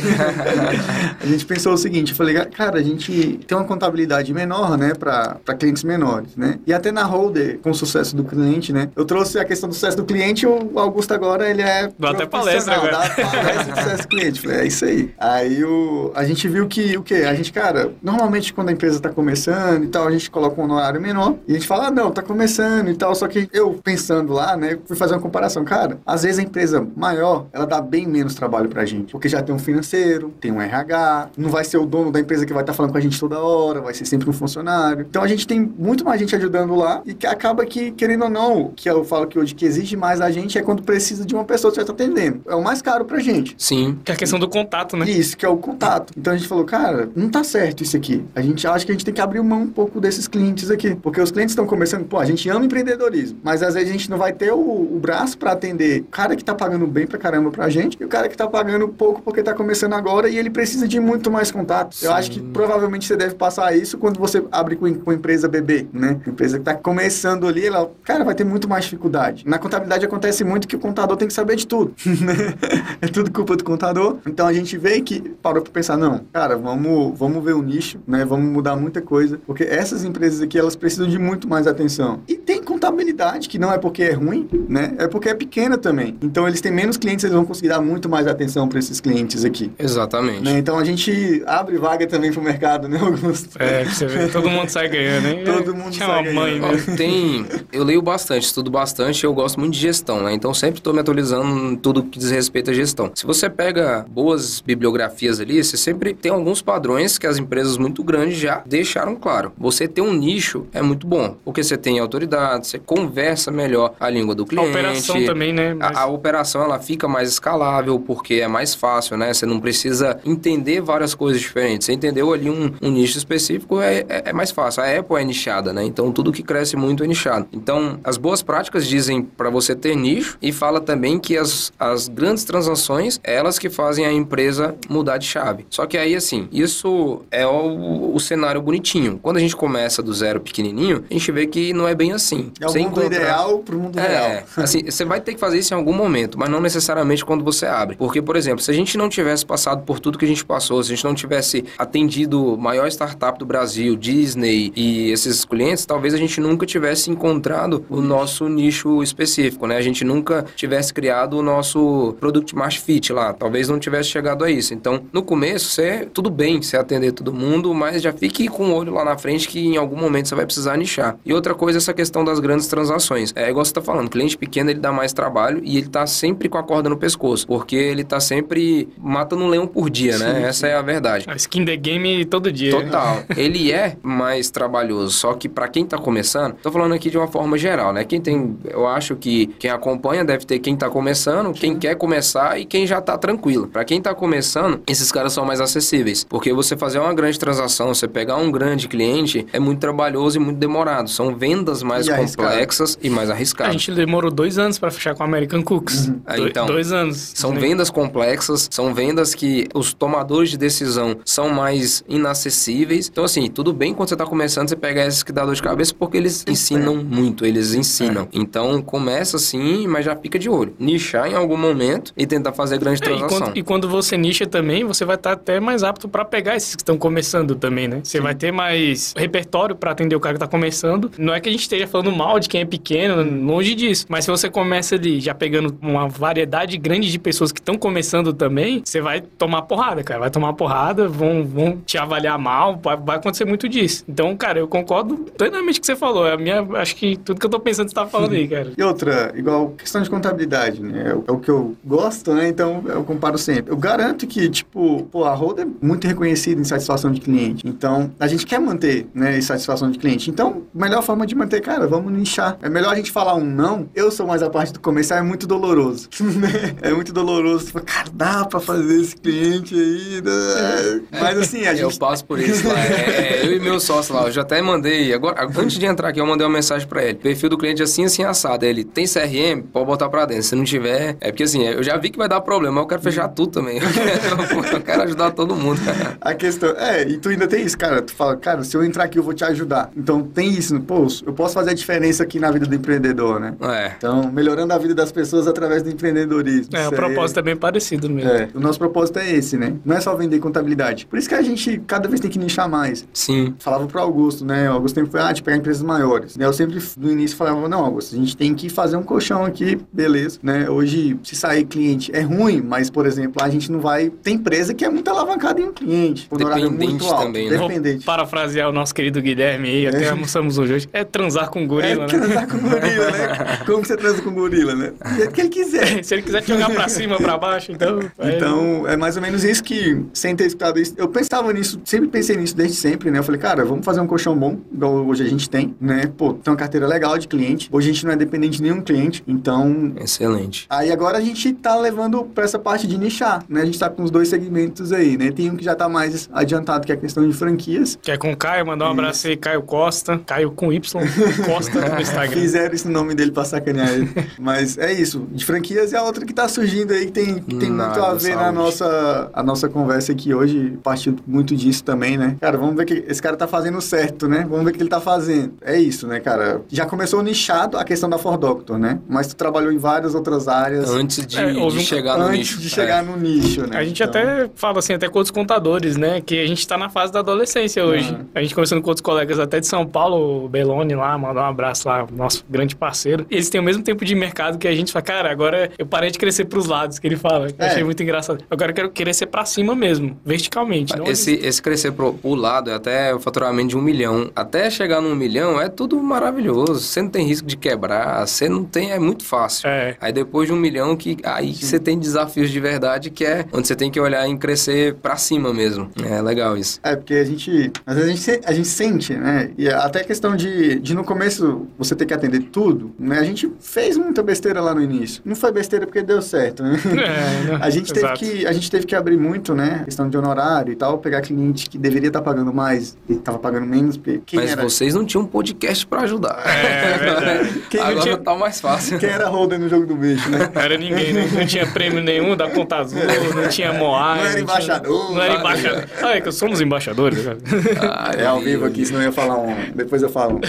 a gente pensou o seguinte, eu falei, cara, a gente tem uma contabilidade menor, né, para clientes menores, né? E até na Holder, com o sucesso do cliente, né? Eu trouxe a questão do sucesso do cliente, o Augusto agora, ele é Dá até palestra agora. Dá palestra sucesso do cliente. Falei, é isso aí. Aí o, a gente viu que, o quê? A gente, cara, normalmente quando a empresa tá começando e tal, a gente coloca um honorário menor e a gente fala, ah, não, tá começando e tal, só que eu pensando lá, né, fui fazer uma comparação. Cara, às vezes a empresa maior, ela dá bem menos trabalho pra gente, porque já tem um financeiro, tem um RH, não vai ser o dono da empresa que vai estar falando com a gente toda hora, vai ser sempre um funcionário. Então a gente tem muito mais gente ajudando lá e que acaba que, querendo ou não, que eu falo que hoje que exige mais a gente é quando precisa de uma pessoa que tá atendendo. É o mais caro pra gente. Sim. Que é a questão do contato, né? Isso, que é o contato. Então a gente falou, cara, não tá certo isso aqui. A gente acha que a gente tem que abrir mão um pouco desses clientes aqui. Porque os clientes estão começando, pô, a gente ama empreendedorismo, mas às vezes a gente não vai ter o, o braço pra atender o cara que tá pagando bem pra caramba pra gente e o cara que tá pagando pouco porque tá começando agora e ele precisa de muito mais contato. Eu acho que provavelmente você deve passar isso quando você abre com, com empresa bebê, né? Empresa que tá começando ali, ela, cara, vai ter muito mais dificuldade. Na contabilidade acontece muito que o contador tem que saber de tudo, né? É tudo culpa do contador. Então a gente veio que parou pra pensar, não, cara, vamos, vamos ver o nicho, né? Vamos mudar muita coisa, porque essas empresas aqui, elas precisam de muito mais atenção. E contabilidade, que não é porque é ruim, né? É porque é pequena também. Então eles têm menos clientes, eles vão conseguir dar muito mais atenção para esses clientes aqui. Exatamente. Né? Então a gente abre vaga também pro mercado, né, Augusto? É, você ver, todo mundo sai ganhando, hein? Todo mundo Tinha sai uma mãe, ganhando. né? Tem, eu leio bastante, estudo bastante, eu gosto muito de gestão, né? Então sempre estou me atualizando em tudo que diz respeito à gestão. Se você pega boas bibliografias ali, você sempre tem alguns padrões que as empresas muito grandes já deixaram claro. Você ter um nicho é muito bom, porque você tem autoridade, você conversa melhor a língua do A cliente. operação também, né? Mas- A, a operação ela fica mais escalável porque é mais fácil, né? Você não precisa entender várias coisas diferentes. Você entendeu ali um, um nicho específico é, é, é mais fácil. A Apple é nichada, né? Então tudo que cresce muito é nichado. Então as boas práticas dizem para você ter nicho e fala também que as, as grandes transações elas que fazem a empresa mudar de chave. Só que aí assim isso é o, o cenário bonitinho. Quando a gente começa do zero pequenininho a gente vê que não é bem assim. É o mundo encontrar- ideal pro mundo é, real. assim, você vai ter que fazer isso em algum momento, mas não necessariamente quando você abre. Porque, por exemplo, se a gente não tivesse passado por tudo que a gente passou, se a gente não tivesse atendido maior startup do Brasil, Disney e esses clientes, talvez a gente nunca tivesse encontrado o nosso nicho específico, né? A gente nunca tivesse criado o nosso Product Market Fit lá, talvez não tivesse chegado a isso. Então, no começo, você, tudo bem você atender todo mundo, mas já fique com o olho lá na frente que em algum momento você vai precisar nichar. E outra coisa é essa questão das grandes transações. É igual você tá falando, cliente pequeno ele dá mais trabalho e ele tá sempre com a corda no pescoço, porque ele tá sempre matando um leão por dia, né? Essa é a verdade. A skin the game todo dia. Total. Ele é mais trabalhoso, só que pra quem tá começando, tô falando aqui de uma forma geral, né? Quem tem, eu acho que quem acompanha deve ter quem tá começando, quem quer começar e quem já tá tranquilo. Pra quem tá começando, esses caras são mais acessíveis, porque você fazer uma grande transação, você pegar um grande cliente é muito trabalhoso e muito demorado. São vendas mais E arriscado. complexas e mais A arriscadas. gente demorou dois anos pra fechar com a American Cooks. Ah, Do- então. dois anos. São vendas complexas, são vendas que os tomadores de decisão são mais inacessíveis. Então, assim, tudo bem quando você está começando, você pega esses que dá dor de cabeça, porque eles ensinam muito, eles ensinam. Então, começa assim, mas já fica de olho. Nichar em algum momento e tentar fazer grande É, e, transação. quando, e quando você nicha também, você vai estar até mais apto pra pegar esses que estão começando também, né? Você vai ter mais repertório pra atender o cara que tá começando. Não é que a gente esteja falando mal de quem é pequeno, longe disso. Mas se você começa ali já pegando uma variedade grande de pessoas que estão começando também, você vai tomar porrada, cara. Vai tomar porrada, vão, vão te avaliar mal, vai, vai acontecer muito disso. Então, cara, eu concordo plenamente com o que você falou. É a minha, acho que tudo que eu tô pensando você tá falando aí, cara. E outra, igual questão de contabilidade, né? É o, é o que eu gosto, né? Então eu comparo sempre. Eu garanto que, tipo, pô, a Roda é muito reconhecida em satisfação de cliente. Então, a gente quer manter, né, satisfação de cliente. Então, melhor forma de manter, cara, vamos nichar. É melhor a gente falar um não. Eu sou mais a parte do comercial, é muito doloroso. é muito doloroso. Fala, cara, dá pra fazer esse cliente aí. né? Mas assim, a Eu gente. passo por isso lá. É, é, eu e meu sócio lá, eu já até mandei. Agora, antes de entrar aqui, eu mandei uma mensagem pra ele. Perfil do cliente assim, assim, assado. Ele tem CRM? Pode botar pra dentro. Se não tiver. É porque assim, eu já vi que vai dar problema, mas eu quero fechar tudo também. Eu quero, eu quero ajudar todo mundo. A questão. É, e tu ainda tem isso, cara. Tu fala, cara, se eu entrar aqui, eu vou te ajudar. Então tem isso. Pô, eu posso fazer a diferença aqui na vida do empreendedor, né? É. Então, melhorando a vida das pessoas através do empreendedorismo. É, o aí propósito é bem parecido mesmo. É, o nosso propósito é esse, né? Não é só vender contabilidade. Por isso que a gente cada vez tem que nichar mais. Sim. Falava pro Augusto, né? O Augusto sempre foi, ah, de pegar empresas maiores. Né? Eu sempre, no início, falava, não, Augusto, a gente tem que fazer um colchão aqui, beleza, né? Hoje, se sair cliente é ruim, mas, por exemplo, a gente não vai... Tem empresa que é muito alavancada em um cliente. por horário Dependente muito alto, também, né? Vou Dependente. parafrasear o nosso querido Guilherme aí, até almoçamos hoje. É transar com gorila, é né? transar com gorila, né? Como você transa com gorila, né? Do jeito que ele quiser. Se ele quiser te jogar pra cima, pra baixo, então. é- Então, é mais ou menos isso que, sem ter escutado isso, eu pensava nisso, sempre pensei nisso desde sempre, né? Eu falei, cara, vamos fazer um colchão bom, igual hoje a gente tem, né? Pô, tem uma carteira legal de cliente. Hoje a gente não é dependente de nenhum cliente, então. Excelente. Aí agora a gente tá levando pra essa parte de nichar, né? A gente tá com os dois segmentos aí, né? Tem um que já tá mais adiantado, que é a questão de franquias. Que é com o Caio, mandar um abraço aí, Caio Costa. Caio com Y, Costa no Instagram. Fizeram esse nome dele pra sacanear ele. Mas é isso. De franquias é a outra que tá surgindo aí, que tem, que tem muito Nada, a ver na saúde. nossa, a nossa conversa aqui hoje. Partiu muito disso também, né? Cara, vamos ver que esse cara tá fazendo certo, né? Vamos ver o que ele tá fazendo. É isso, né, cara? Já começou nichado a questão da For Doctor, né? Mas tu trabalhou em várias outras áreas Antes de, É, de um- chegar no antes nicho. de chegar É. no nicho, né? A gente Então, até fala assim, até com outros contadores, né? Que a gente tá na fase da adolescência hoje. Ah. A gente conversando com outros colegas até de São Paulo, o Belone lá, mandar um abraço lá, nosso grande parceiro. Eles têm o mesmo tempo de mercado que a gente fala, cara, agora eu parei de crescer pros lados, que ele fala. Eu É. achei muito engraçado. Agora eu quero crescer pra cima mesmo, verticalmente. não Esse, esse crescer pro, pro lado é até o faturamento de um milhão. Até chegar num milhão é tudo maravilhoso. Você não tem risco de quebrar, você não tem, é muito fácil. É. Aí depois de um milhão, que aí você tem desafios de verdade, que é onde você tem que olhar em crescer pra cima mesmo. É legal isso. É, porque a gente. Às vezes a gente, a gente sente, né? E até a questão de, de no começo você ter que atender tudo, né? A gente fez muita besteira lá no início. Não foi besteira porque deu certo, né? É, né? A gente, teve Exato. que, a gente teve que abrir muito, né? Questão de honorário e tal, pegar cliente que deveria estar pagando mais e estava pagando menos, porque Mas era, vocês não tinham um podcast pra ajudar. É, não Agora tinha- tá mais fácil. quem era holder no jogo do bicho, né? Não era ninguém, né? Não tinha prêmio nenhum da Conta Azul, não tinha Moai. Não era embaixador, Não era nada. embaixador. Ah, é que somos embaixadores, cara. Ah, É ao vivo aqui, senão eu ia falar um. Depois eu falo um.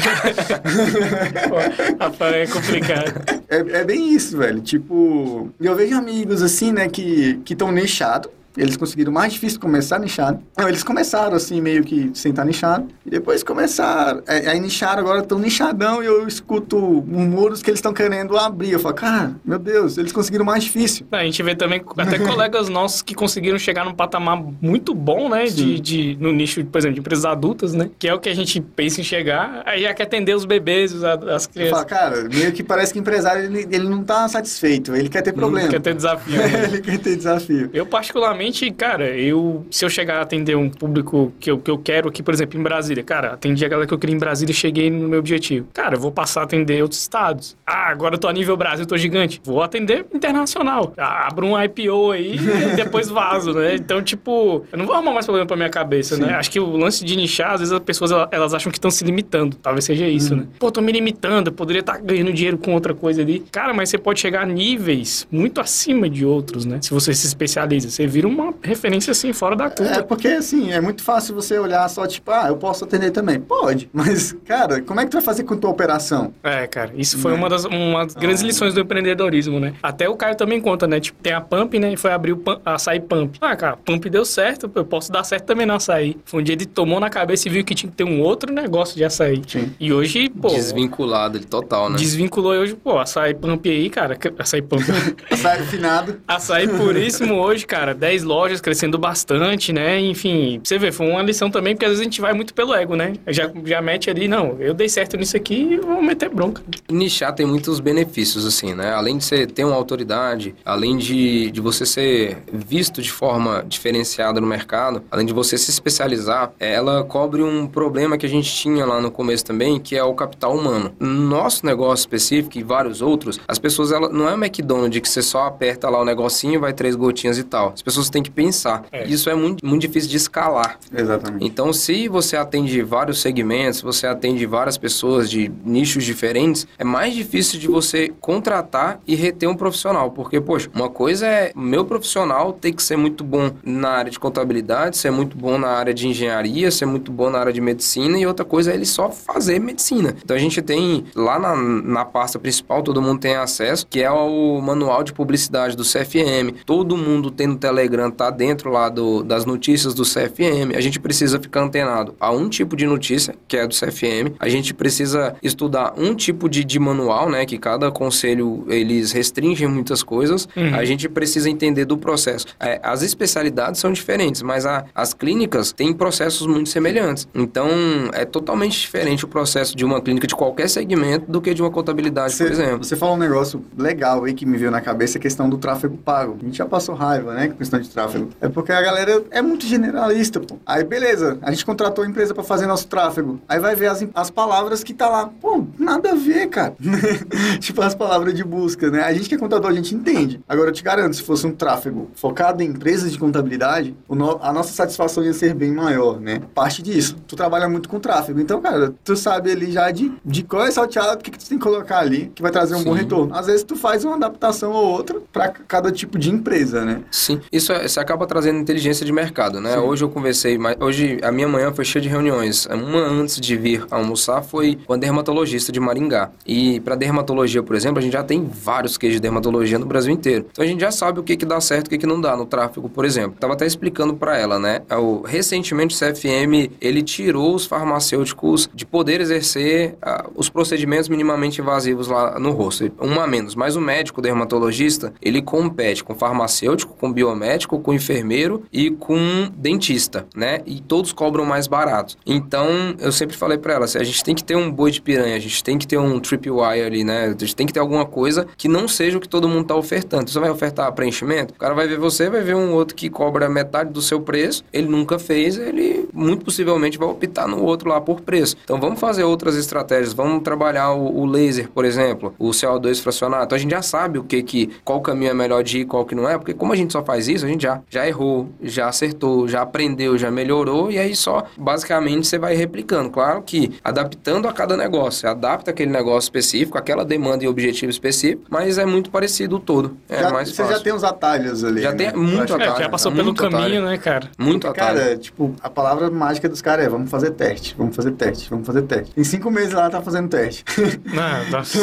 Rapaz, é complicado. É, é bem isso, velho. Tipo, eu vejo amigos assim, né, que estão nichados. Eles conseguiram mais difícil começar nichado. Não, eles começaram assim, meio que sem estar nichado. E depois começaram. é, Aí nicharam, agora estão nichadão e eu escuto murmuros que eles estão querendo abrir. Eu falo, cara, meu Deus, eles conseguiram mais difícil. A gente vê também até colegas nossos que conseguiram chegar num patamar muito bom, né? De, de, no nicho, por exemplo, de empresas adultas, né? Que é o que a gente pensa em chegar. Aí já quer atender os bebês, os, as Eu falo, crianças. cara, meio que parece que o empresário ele, ele não tá satisfeito, ele quer ter problema. Quer ter desafio. né? ele quer ter desafio. Eu, particularmente, cara, eu se eu chegar a atender um público que eu, que eu quero aqui, por exemplo, em Brasília, cara, atendi a galera que eu queria em Brasília e cheguei no meu objetivo. Cara, eu vou passar a atender outros estados. Ah, agora eu tô a nível Brasil, tô gigante. Vou atender internacional. Ah, Abro um IPO aí e depois vazo, né? Então, tipo, eu não vou arrumar mais problema pra minha cabeça, né? Acho que o lance de nichar, às vezes as pessoas ela- elas acham que estão se limitando. Talvez seja isso, né? Pô, tô me limitando, eu poderia estar ganhando dinheiro com outra coisa ali. Cara, mas você pode chegar a níveis muito acima de outros, né? Se você se especializa, você vira uma referência assim fora da curva. É porque, assim, é muito fácil você olhar só, tipo, ah, eu posso atender também. Pode, mas, cara, como é que tu vai fazer com tua operação? É, cara, isso foi Né? uma das, uma das grandes lições do empreendedorismo, né? Até o Caio também conta, né? Tipo, tem a Pump, né? E foi abrir o Pump, a açaí Pump. Ah, cara, Pump deu certo, eu posso dar certo também no açaí. Foi um dia ele tomou na cabeça e viu que tinha que ter um outro negócio de açaí. Sim. E hoje, pô... Desvinculado ele total, né? Desvinculou e hoje, pô, açaí Pump aí, cara. Açaí Pump. Sai finado. açaí puríssimo hoje, cara. 10 lojas crescendo bastante, né? Enfim, você vê, foi uma lição também, porque às vezes a gente vai muito pelo ego, né? Já, já mete ali, não, eu dei certo nisso aqui, vou meter bronca. Nichar tem muitos benefícios, assim, né? Além de você ter uma autoridade, além de, de você ser visto de forma diferenciada no mercado, além de você se especializar, ela cobre um problema que a gente tinha lá no começo também, que é o capital humano. No nosso negócio específico e vários outros, as pessoas, ela, não é McDonald's que você só aperta lá o negocinho, vai três gotinhas e tal. As pessoas têm que pensar. É. Isso é muito, muito difícil de escalar. Exatamente. Então, se você atende vários segmentos, você atende várias pessoas de nichos diferentes, é mais difícil de você contratar e reter um profissional. Porque, poxa, uma coisa é meu profissional ter que ser muito bom na área de contabilidade, ser muito bom na área de engenharia, ser muito bom na área de medicina, e outra coisa é ele só fazer medicina. Então, a gente tem lá na, na pasta principal, todo mundo tem acesso, que é o manual de publicidade do CFM. Todo mundo tem no Telegram, tá dentro lá do, das notícias do CFM. A gente precisa ficar antenado a um tipo de notícia, que é do CFM. A gente precisa estudar um tipo de, de manual, né? Que cada conselho, eles restringem muitas coisas. Uhum. A gente precisa entender do processo. É, as especialidades são diferentes, mas a- as clínicas têm processos muito semelhantes. Então, é totalmente diferente o processo de uma clínica de qualquer segmento do que de uma contabilidade, Você, por exemplo. você falou um negócio legal aí que me veio na cabeça, a questão do tráfego pago. A gente já passou raiva, né, com questão de tráfego. É porque a galera é muito generalista, pô. Aí, beleza, a gente contratou a empresa pra fazer nosso tráfego. Aí vai ver as, as palavras que tá lá. Pô, nada a ver, cara. tipo as palavras de busca, né? A gente que é contador, a gente entende. Agora, eu te garanto, se fosse um tráfego focado em empresas de contabilidade, o no- a nossa satisfação ia ser bem maior, né? Parte disso. Tu trabalha muito com tráfego. Então, cara, tu sabe ali já de, de qual é salteado, o que, que tu tem que colocar ali, que vai trazer um bom Sim. retorno. Às vezes tu faz uma adaptação ou outra pra cada tipo de empresa, né? Sim, isso é, você acaba trazendo inteligência de mercado, né? Hoje eu conversei, mas hoje a minha manhã foi cheia de reuniões. Uma antes de vir almoçar foi com a dermatologista de Maringá. E para dermatologia, por exemplo, a gente já tem vários queijos de dermatologia no Brasil inteiro. Então a gente já sabe o que que dá certo, o que que não dá no tráfego, por exemplo. Tava até explicando para ela, né? O, recentemente o CFM, ele tirou os farmacêuticos de poder exercer uh, os procedimentos minimamente invasivos lá no rosto. Um a menos. Mas o médico dermatologista, ele compete com farmacêutico, com biomédico, com enfermeiro e com dentista, né? E todos cobram mais barato. Então, eu sempre falei para ela, assim, a gente tem que ter um boi de piranha, a gente tem que ter um tripwire ali, né? A gente tem que ter alguma coisa que não seja o que todo mundo tá ofertando. Você vai ofertar preenchimento, o cara vai ver você, vai ver um outro que cobra metade do seu preço, ele nunca fez, ele muito possivelmente vai optar no outro lá por preço. Então, vamos fazer outras estratégias, vamos trabalhar o, o laser, por exemplo, o CO2 fracionado. Então, a gente já sabe o que que, qual caminho é melhor de ir, qual que não é, porque como a gente só faz isso, gente já, já errou, já acertou, já aprendeu, já melhorou, e aí só, basicamente, você vai replicando. Claro que adaptando a cada negócio, você adapta aquele negócio específico, aquela demanda e objetivo específico, mas é muito parecido o todo. É já, mais você fácil. já tem os atalhos ali. Já né? tem muito atalho. É, já passou é pelo caminho, atalho. né, cara? Muito atalho. Cara, tipo, a palavra mágica dos caras é vamos fazer teste, vamos fazer teste, vamos fazer teste. Em cinco meses ela tá fazendo teste. Não, nossa.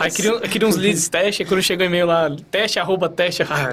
Aí queria, queria uns leads teste, aí quando chega o e-mail lá, teste, arroba teste. Ah,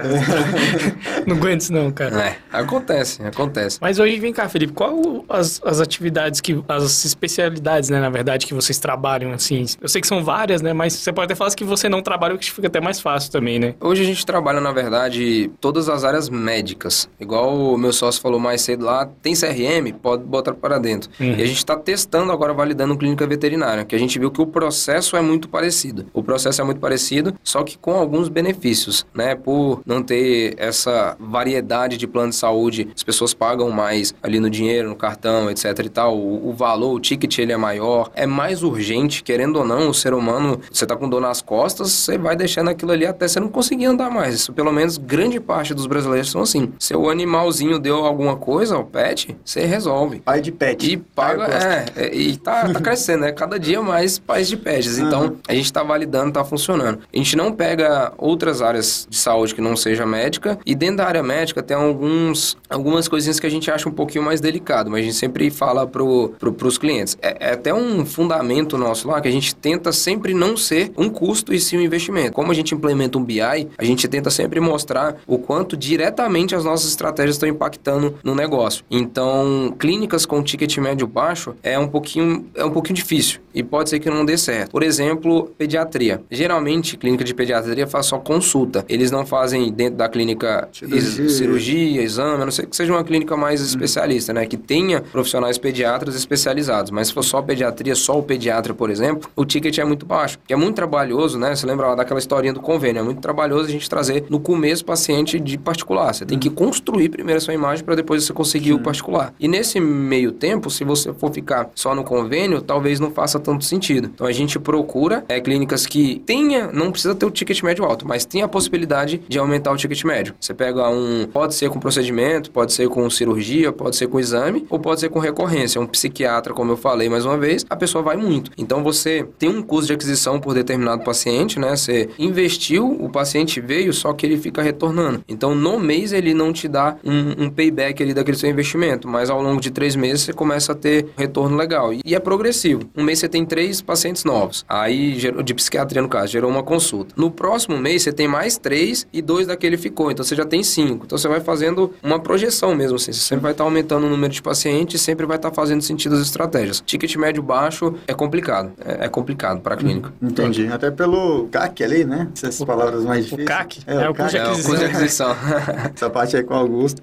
não aguento isso não, cara. É, acontece, acontece. Mas hoje, vem cá, Felipe, qual as, as atividades que, as especialidades, né, na verdade, que vocês trabalham, assim? Eu sei que são várias, né, mas você pode até falar que você não trabalha, o que fica até mais fácil também, né? Hoje a gente trabalha, na verdade, todas as áreas médicas. Igual o meu sócio falou mais cedo lá, tem CRM, pode botar para dentro. Uhum. E a gente está testando agora, validando clínica veterinária, que a gente viu que o processo é muito parecido. O processo é muito parecido, só que com alguns benefícios, né? Por não ter essa variedade de plano de saúde, as pessoas pagam mais ali no dinheiro, no cartão, etc e tal. O, o valor, o ticket, ele é maior. É mais urgente, querendo ou não, o ser humano, você tá com dor nas costas, você vai deixando aquilo ali até você não conseguir andar mais. Isso, pelo menos, grande parte dos brasileiros são assim. Seu animalzinho deu alguma coisa, o pet, você resolve. Pai de pet. E paga, é, é, e tá, tá crescendo, né? Cada dia mais pais de pets. Então, Uhum. a gente tá validando, tá funcionando. A gente não pega outras áreas de saúde que não seja médica, e dentro da área médica tem alguns, algumas coisinhas que a gente acha um pouquinho mais delicado, mas a gente sempre fala pro, pro, pros clientes. É, é até um fundamento nosso lá que a gente tenta sempre não ser um custo e sim um investimento. Como a gente implementa um BI, a gente tenta sempre mostrar o quanto diretamente as nossas estratégias estão impactando no negócio. Então, clínicas com ticket médio baixo é um pouquinho é um pouquinho difícil e pode ser que não dê certo. Por exemplo, pediatria. Geralmente, clínica de pediatria faz só consulta. Eles não fazem dentro da clínica Cirurgia. ex- cirurgia, exame, a não ser que seja uma clínica mais especialista, né? Que tenha profissionais pediatras especializados. Mas se for só pediatria, só o pediatra, por exemplo, o ticket é muito baixo. Que é muito trabalhoso, né? Você lembra lá daquela historinha do convênio? É muito trabalhoso a gente trazer no começo paciente de particular. Você tem que construir primeiro a sua imagem para depois você conseguir o particular. E nesse meio tempo, se você for ficar só no convênio, talvez não faça tanto sentido. Então a gente procura é, clínicas que tenha, não precisa ter o ticket médio alto, mas tem a possibilidade de aumentar o ticket médio. Você pega um, pode ser com procedimento, pode ser com cirurgia, pode ser com exame, ou pode ser com recorrência. Um psiquiatra, como eu falei mais uma vez, a pessoa vai muito. Então você tem um custo de aquisição por determinado paciente, né? Você investiu, o paciente veio, só que ele fica retornando. Então no mês ele não te dá um, um payback ali daquele seu investimento, mas ao longo de três meses você começa a ter retorno legal. E é progressivo. Um mês você tem três pacientes novos. Aí, de psiquiatria no caso, gerou uma consulta. No próximo mês você tem mais três e dois daquele ficou. Então você já tem cinco. Então você vai fazendo uma projeção mesmo assim. Você sempre vai estar aumentando o número de pacientes e sempre vai estar fazendo sentido as estratégias. Ticket médio baixo é complicado. É, é complicado para a clínica. Entendi. Até pelo CAC ali, né? Essas palavras mais O difíceis. CAC? É, o custo de É, o aquisição. custo de aquisição. Essa parte aí com o Augusto.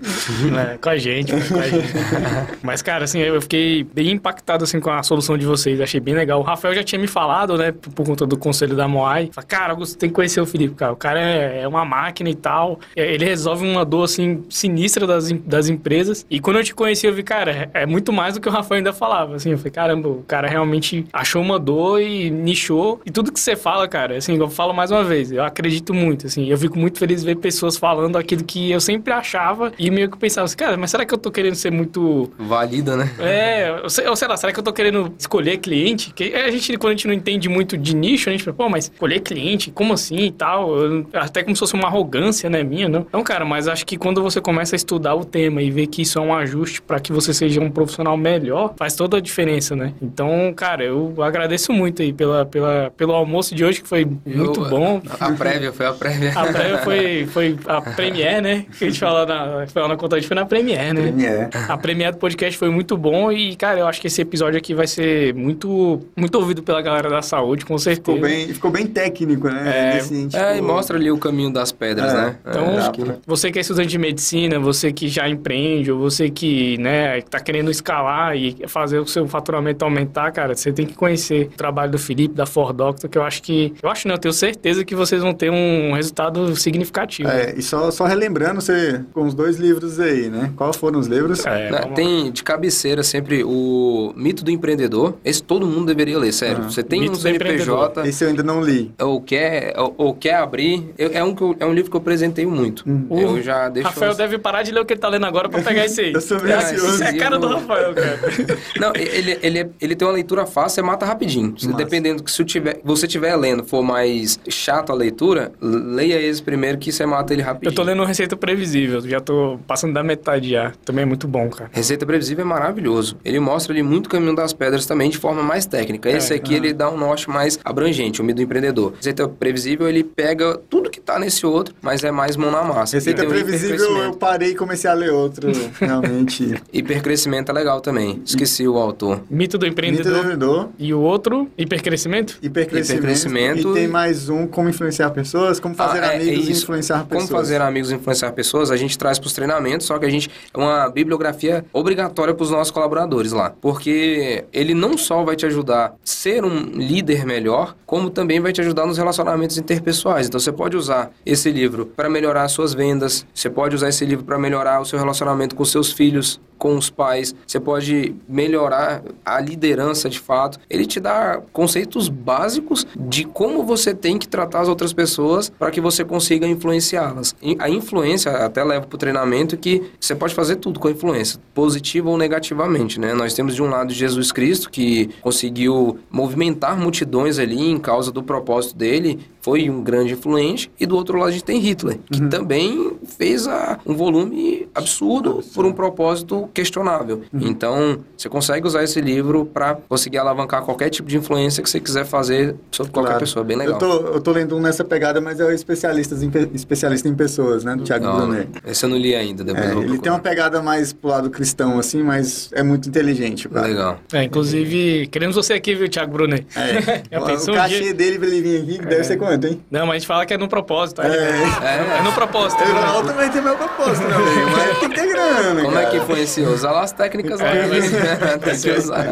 É, com a gente, com a gente. Mas, cara, assim, eu fiquei bem impactado, assim, com a solução de vocês. Achei bem legal. O Rafael já tinha me falado, né, por, conta do conselho da Moai. Falei, cara, Augusto, tem que conhecer o Felipe, cara. O cara é, é uma máquina e tal. É, Ele resolve uma dor, assim, sinistra das, das empresas. E quando eu te conheci, eu vi, cara, é, é muito mais do que o Rafael ainda falava, assim. Eu falei, caramba, o cara realmente achou uma dor e nichou. E tudo que você fala, cara, assim, eu falo mais uma vez, eu acredito muito, assim. Eu fico muito feliz de ver pessoas falando aquilo que eu sempre achava e meio que pensava assim, cara, mas será que eu tô querendo ser muito Valida, né? é, ou sei, ou sei lá, será que eu tô querendo escolher cliente? Que a gente, quando a gente não entende muito de nicho, a gente fala, pô, mas escolher cliente, como assim e tal? Até como se fosse uma arrogância, né, minha. Não. Então, cara, mas acho que quando você começa a estudar o tema e ver que isso é um ajuste para que você seja um profissional melhor, faz toda a diferença, né? Então, cara, eu agradeço muito aí pela, pela, pelo almoço de hoje, que foi muito Eu- bom. A prévia, foi a prévia. A prévia foi, foi a Premiere, né? Que a gente falou na, falou na conta, a gente foi na Premiere, né? Premiere. A Premiere do podcast foi muito bom e, cara, eu acho que esse episódio aqui vai ser muito, muito ouvido pela galera da saúde, com certeza. Ficou bem, ficou bem técnico, né? É, Nesse sentido. É, e mostra ali o caminho das pedras, É. né? Então, É, dá acho que- pra- Você que é estudante de medicina, você que já empreende, ou você que, né, tá querendo escalar e fazer o seu faturamento aumentar, cara, você tem que conhecer o trabalho do Felipe, da For Doctor, que eu acho que, eu acho não, eu tenho certeza que vocês vão ter um resultado significativo. É, e só, só relembrando, você com os dois livros aí, né? Quais foram os livros? É, Né, tem de cabeceira sempre o Mito do Empreendedor. Esse todo mundo deveria ler, sério. Ah. Você tem Mito um. CNPJ, Esse eu ainda não li. ou quer, ou, ou quer abrir. eu- é, um eu- é um livro que eu apresenteio muito. Eu já deixo. Rafael deve parar de ler o que ele tá lendo agora pra pegar esse aí. Eu sou meio É, ansioso. Isso é a cara do Rafael, cara. Não, ele, ele, é- ele tem uma leitura fácil, você mata rapidinho. Massa. Dependendo que se tiver, você estiver lendo for mais chato a leitura, leia esse primeiro que você mata ele rapidinho. Eu tô lendo Receita Previsível, já tô passando da metade já. Também é muito bom, cara. Receita Previsível é maravilhoso. Ele mostra ali muito caminho das pedras também de forma mais técnica. Esse É, aqui ele dá um norte mais abrangente, o medo do empreendedor. Receita Previsível ele pega tudo que tá nesse outro, mas é mais mão na massa. Receita E tem o previsível, eu parei e comecei a ler outro, realmente. Hipercrescimento é legal também. Esqueci o autor. Mito do Mito do Empreendedor. Empreendedor, E o outro, Hipercrescimento? hipercrescimento, Hipercrescimento. E tem mais um, como influenciar pessoas, como fazer Ah, é- é amigos e influenciar pessoas. Como fazer amigos e influenciar pessoas, a gente traz para os treinamentos, só que a gente é uma bibliografia obrigatória para os nossos colaboradores lá. Porque ele não só vai te ajudar a ser um líder melhor, como também vai te ajudar nos relacionamentos interpessoais. Então você pode usar esse livro para melhorar as suas vendas, você pode usar esse livro para melhorar o seu relacionamento com seus filhos, com os pais, você pode melhorar a liderança de fato. Ele te dá conceitos básicos de como você tem que tratar as outras pessoas para que você consiga influenciá-las. A influência até leva para o treinamento que você pode fazer tudo com a influência, positiva ou negativamente, né? Nós temos de um lado Jesus Cristo que conseguiu movimentar multidões ali em causa do propósito dele, foi um grande influente, e do outro lado a gente tem Hitler, que também fez a- um volume absurdo por um propósito questionável. Então, você consegue usar esse livro para conseguir alavancar qualquer tipo de influência que você quiser fazer sobre qualquer Claro. pessoa, bem legal. Eu tô, eu tô lendo um nessa pegada, mas é o especialista em, pe- especialista em pessoas, né? Do Thiago Brunet. esse eu não li ainda, depois É, eu vou ele tem uma pegada mais pro lado cristão, assim, mas é muito inteligente, cara. Legal. É, inclusive, queremos você aqui, viu, Thiago Brunet? É. Já o, pensou o um cachê dia? dele pra ele vir aqui, que deve ser quanto, hein? Não, mas a gente fala que é no propósito. tá? É. É, no propósito. Eu também tenho meu propósito, meu amigo, mas tem que ter grana, Como é cara. que influenciou? Usar lá as técnicas lá. É, mas- tem que usar.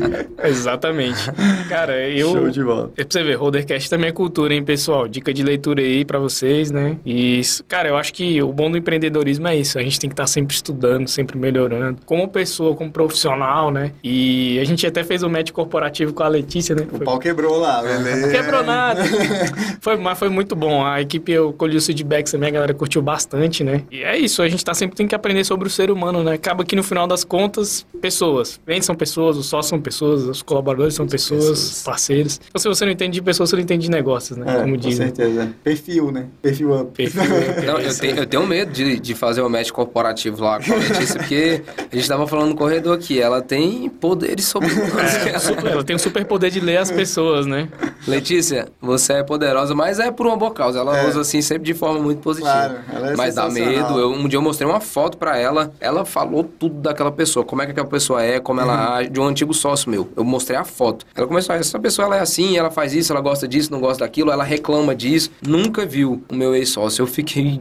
Exatamente. Cara, eu... Show de bola. É pra você ver, Rodercast também é cultura, hein, pessoal? Dica de leitura aí pra vocês, né? E, isso- cara, eu acho que o bom do empreendedorismo é isso. A gente tem que estar sempre estudando, sempre melhorando. Como pessoa, como profissional, né? E a gente até fez o match corporativo com a Letícia, né? O pau quebrou lá, beleza. Quebrou nada. foi, mas foi muito bom. A equipe, eu colhi os feedbacks também, a galera curtiu bastante, né? E é isso, a gente tá sempre tem que aprender sobre o ser humano, né? Acaba que no final das contas, pessoas. Clientes são pessoas, os sócios são pessoas, os colaboradores são pessoas, pessoas. parceiros. Então, se você não entende de pessoas, você não entende de negócios, né? É, Como com dizem. certeza. Perfil, né? Perfil up. Perfil. Não, eu, tenho, eu tenho medo de, de fazer o match corporativo lá com a Letícia, porque a gente tava falando no corredor aqui, ela tem poderes sobre É, super- ela tem o super poder de ler as pessoas, né? Letícia, você é poderosa, mas é por uma boa causa. Ela É. usa assim sempre de forma muito positiva. Claro, ela é mas dá medo. Eu, um dia eu mostrei uma foto pra ela, ela falou tudo daquela pessoa, como é que aquela pessoa é, como Uhum. ela age, de um antigo sócio meu. Eu mostrei a foto. Ela começou a essa pessoa ela é assim, ela faz isso, ela gosta disso, não gosta daquilo, ela reclama disso. Nunca viu o meu ex-sócio. Eu fiquei,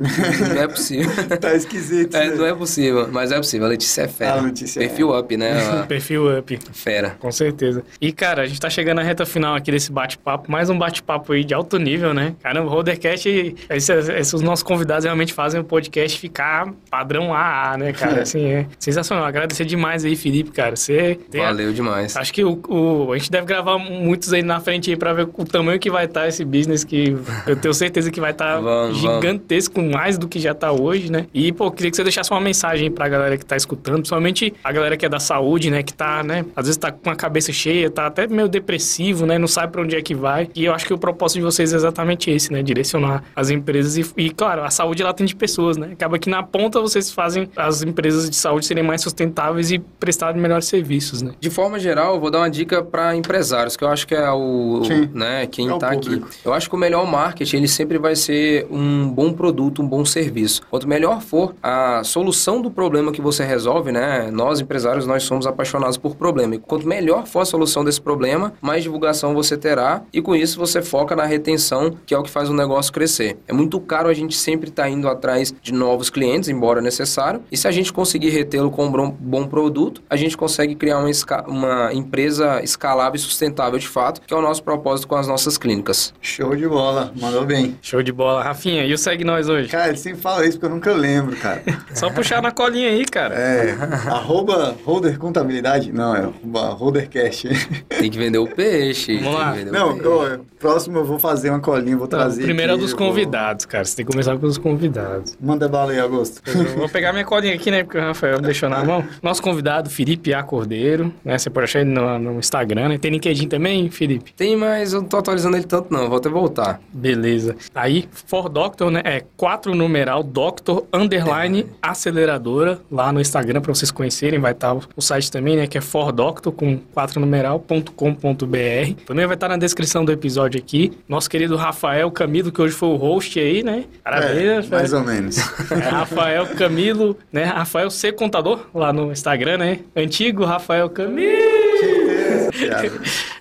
não é possível. Tá esquisito. É, né? não é possível, mas é possível. A Letícia é fera. A Letícia é. Perfil up, né? Ela- Perfil up. fera. Com certeza. E, cara, a gente tá chegando na reta final aqui desse bate-papo. Mais um bate-papo aí de alto nível, né? Caramba, o Rodercast, esses, esses nossos convidados realmente fazem o podcast ficar padrão AA, né, cara? Assim, é sensacional. Agradecer demais aí, Felipe, cara. Você Valeu demais. Acho que o, o- a gente deve gravar muitos aí na frente aí pra ver o tamanho que vai estar esse business, que eu tenho certeza que vai estar Vamos, gigantesco, mais do que já tá hoje, né? E, pô, queria que você deixasse uma mensagem aí pra galera que tá escutando, principalmente a galera que é da saúde, né? Que tá, né? Às vezes tá com a cabeça cheia, tá até meio depressivo, né? Não sabe pra onde é que vai. E eu acho que o propósito de vocês é exatamente esse, né? Direcionar as empresas e, e, claro, a saúde ela tem de pessoas, né? Acaba que na ponta vocês fazem as empresas de saúde serem mais sustentáveis e prestarem melhores serviços, né? De forma geral, eu vou dar uma dica para empresários, que eu acho que é o, Sim. né, quem É está aqui. Eu acho que o melhor marketing, ele sempre vai ser um bom produto, um bom serviço. Quanto melhor for a solução do problema que você resolve, né? Nós, empresários, nós somos apaixonados por problema. E quanto melhor for a solução desse problema, mais divulgação você terá e com isso você foca na retenção, que é o que faz o negócio crescer. É muito caro a gente sempre estar indo atrás de novos clientes, embora necessário, e se a gente conseguir retê-lo com um bom- produto, a gente consegue criar uma, esca- uma empresa escalável e sustentável de fato, que é o nosso propósito com as nossas clínicas. Show de bola, mandou bem. Show de bola. Rafinha, e o Segue Nós hoje? Cara, ele sempre fala isso porque eu nunca lembro, cara. Só puxar na colinha aí, cara. É, arroba holder contabilidade? Não, é arroba holdercast. Tem que vender o peixe. Vamos lá. Não, peixe. ó, próximo eu vou fazer uma colinha, vou Não, trazer primeiro é dos eu vou- convidados, cara. Você tem que começar pelos convidados. Manda bala aí, Augusto. Eu vou pegar minha colinha aqui, né? Porque o Rafael me deixou na mão. Nosso convidado, Felipe A. Cordeiro, né? Você pode achar ele no, no Instagram, né? Tem LinkedIn também, Felipe? Tem, mas eu não tô atualizando ele tanto não, vou até voltar. Beleza. Aí, For Doctor, né? É 4 numeral Doctor Underline Aceleradora lá no Instagram pra vocês conhecerem. Vai estar o, o site também, né? Que é fordoctor com 4 numeral.com.br. Também vai estar na descrição do episódio aqui. Nosso querido Rafael Camilo, que hoje foi o host aí, né? Parabéns, É, Rafael. mais ou menos. É, Rafael Camilo, né? Rafael C. Contador, lá no Instagram, né? Antigo Rafael Camilo.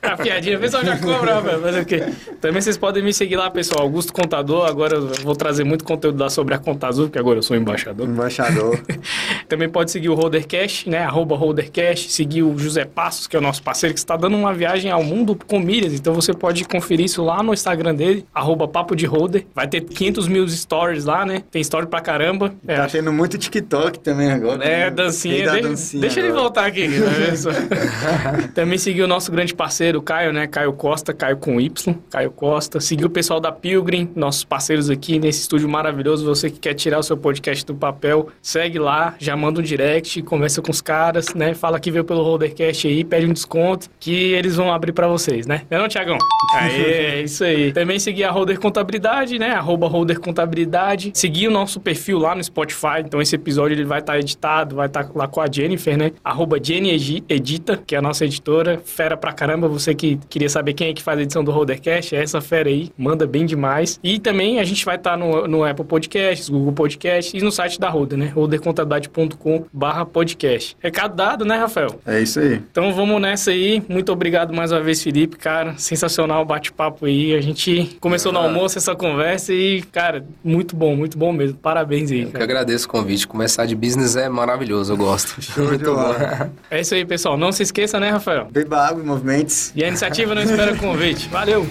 A piadinha, o pessoal já cobra, velho. Mas o quê? Também vocês podem me seguir lá, pessoal. Augusto Contador. Agora eu vou trazer muito conteúdo lá sobre a Conta Azul, porque agora eu sou embaixador. Embaixador. Também pode seguir o Holdercast, né? Arroba Holdercast. Seguir o José Passos, que é o nosso parceiro, que está dando uma viagem ao mundo com milhas. Então você pode conferir isso lá no Instagram dele, arroba Papo de Holder. Vai ter 500 mil stories lá, né? Tem story pra caramba. É, Tá tendo muito TikTok também agora. é, né? dancinha. Deixa, dancinha deixa ele voltar aqui. né? Também seguiu o nosso grande parceiro, Caio, né? Caio Costa, Caio com Y, Caio Costa. Seguiu o pessoal da Pilgrim, nossos parceiros aqui nesse estúdio maravilhoso. Você que quer tirar o seu podcast do papel, segue lá, já manda um direct, conversa com os caras, né? Fala que veio pelo Holdercast aí, pede um desconto, que eles vão abrir pra vocês, né? Não é não, Tiagão? É isso aí. Também seguir a Holder Contabilidade, né? Arroba Holder Contabilidade. Seguir o nosso perfil lá no Spotify. Então esse episódio ele vai estar editado, vai estar lá com a Jennifer, né? Arroba Jenny Edi- Edita, que é a nossa editora. Fera pra caramba. Você que queria saber quem é que faz a edição do Holdercast, é essa fera aí. Manda bem demais. E também a gente vai estar no, no Apple Podcasts, Google Podcasts e no site da Holder, né? holdercontabilidade.com barra podcast. Recado dado, né, Rafael? É isso aí. Então vamos nessa aí. Muito obrigado mais uma vez, Felipe, cara. Sensacional o bate-papo aí. A gente começou no Ah. almoço essa conversa e, cara, muito bom, muito bom mesmo. Parabéns aí, Eu que cara. agradeço o convite. Começar de business é maravilhoso, eu gosto. Muito bom. É isso aí, pessoal. Não se esqueça, né, Rafael? Beba água e movimentos. E a iniciativa não espera convite. Valeu!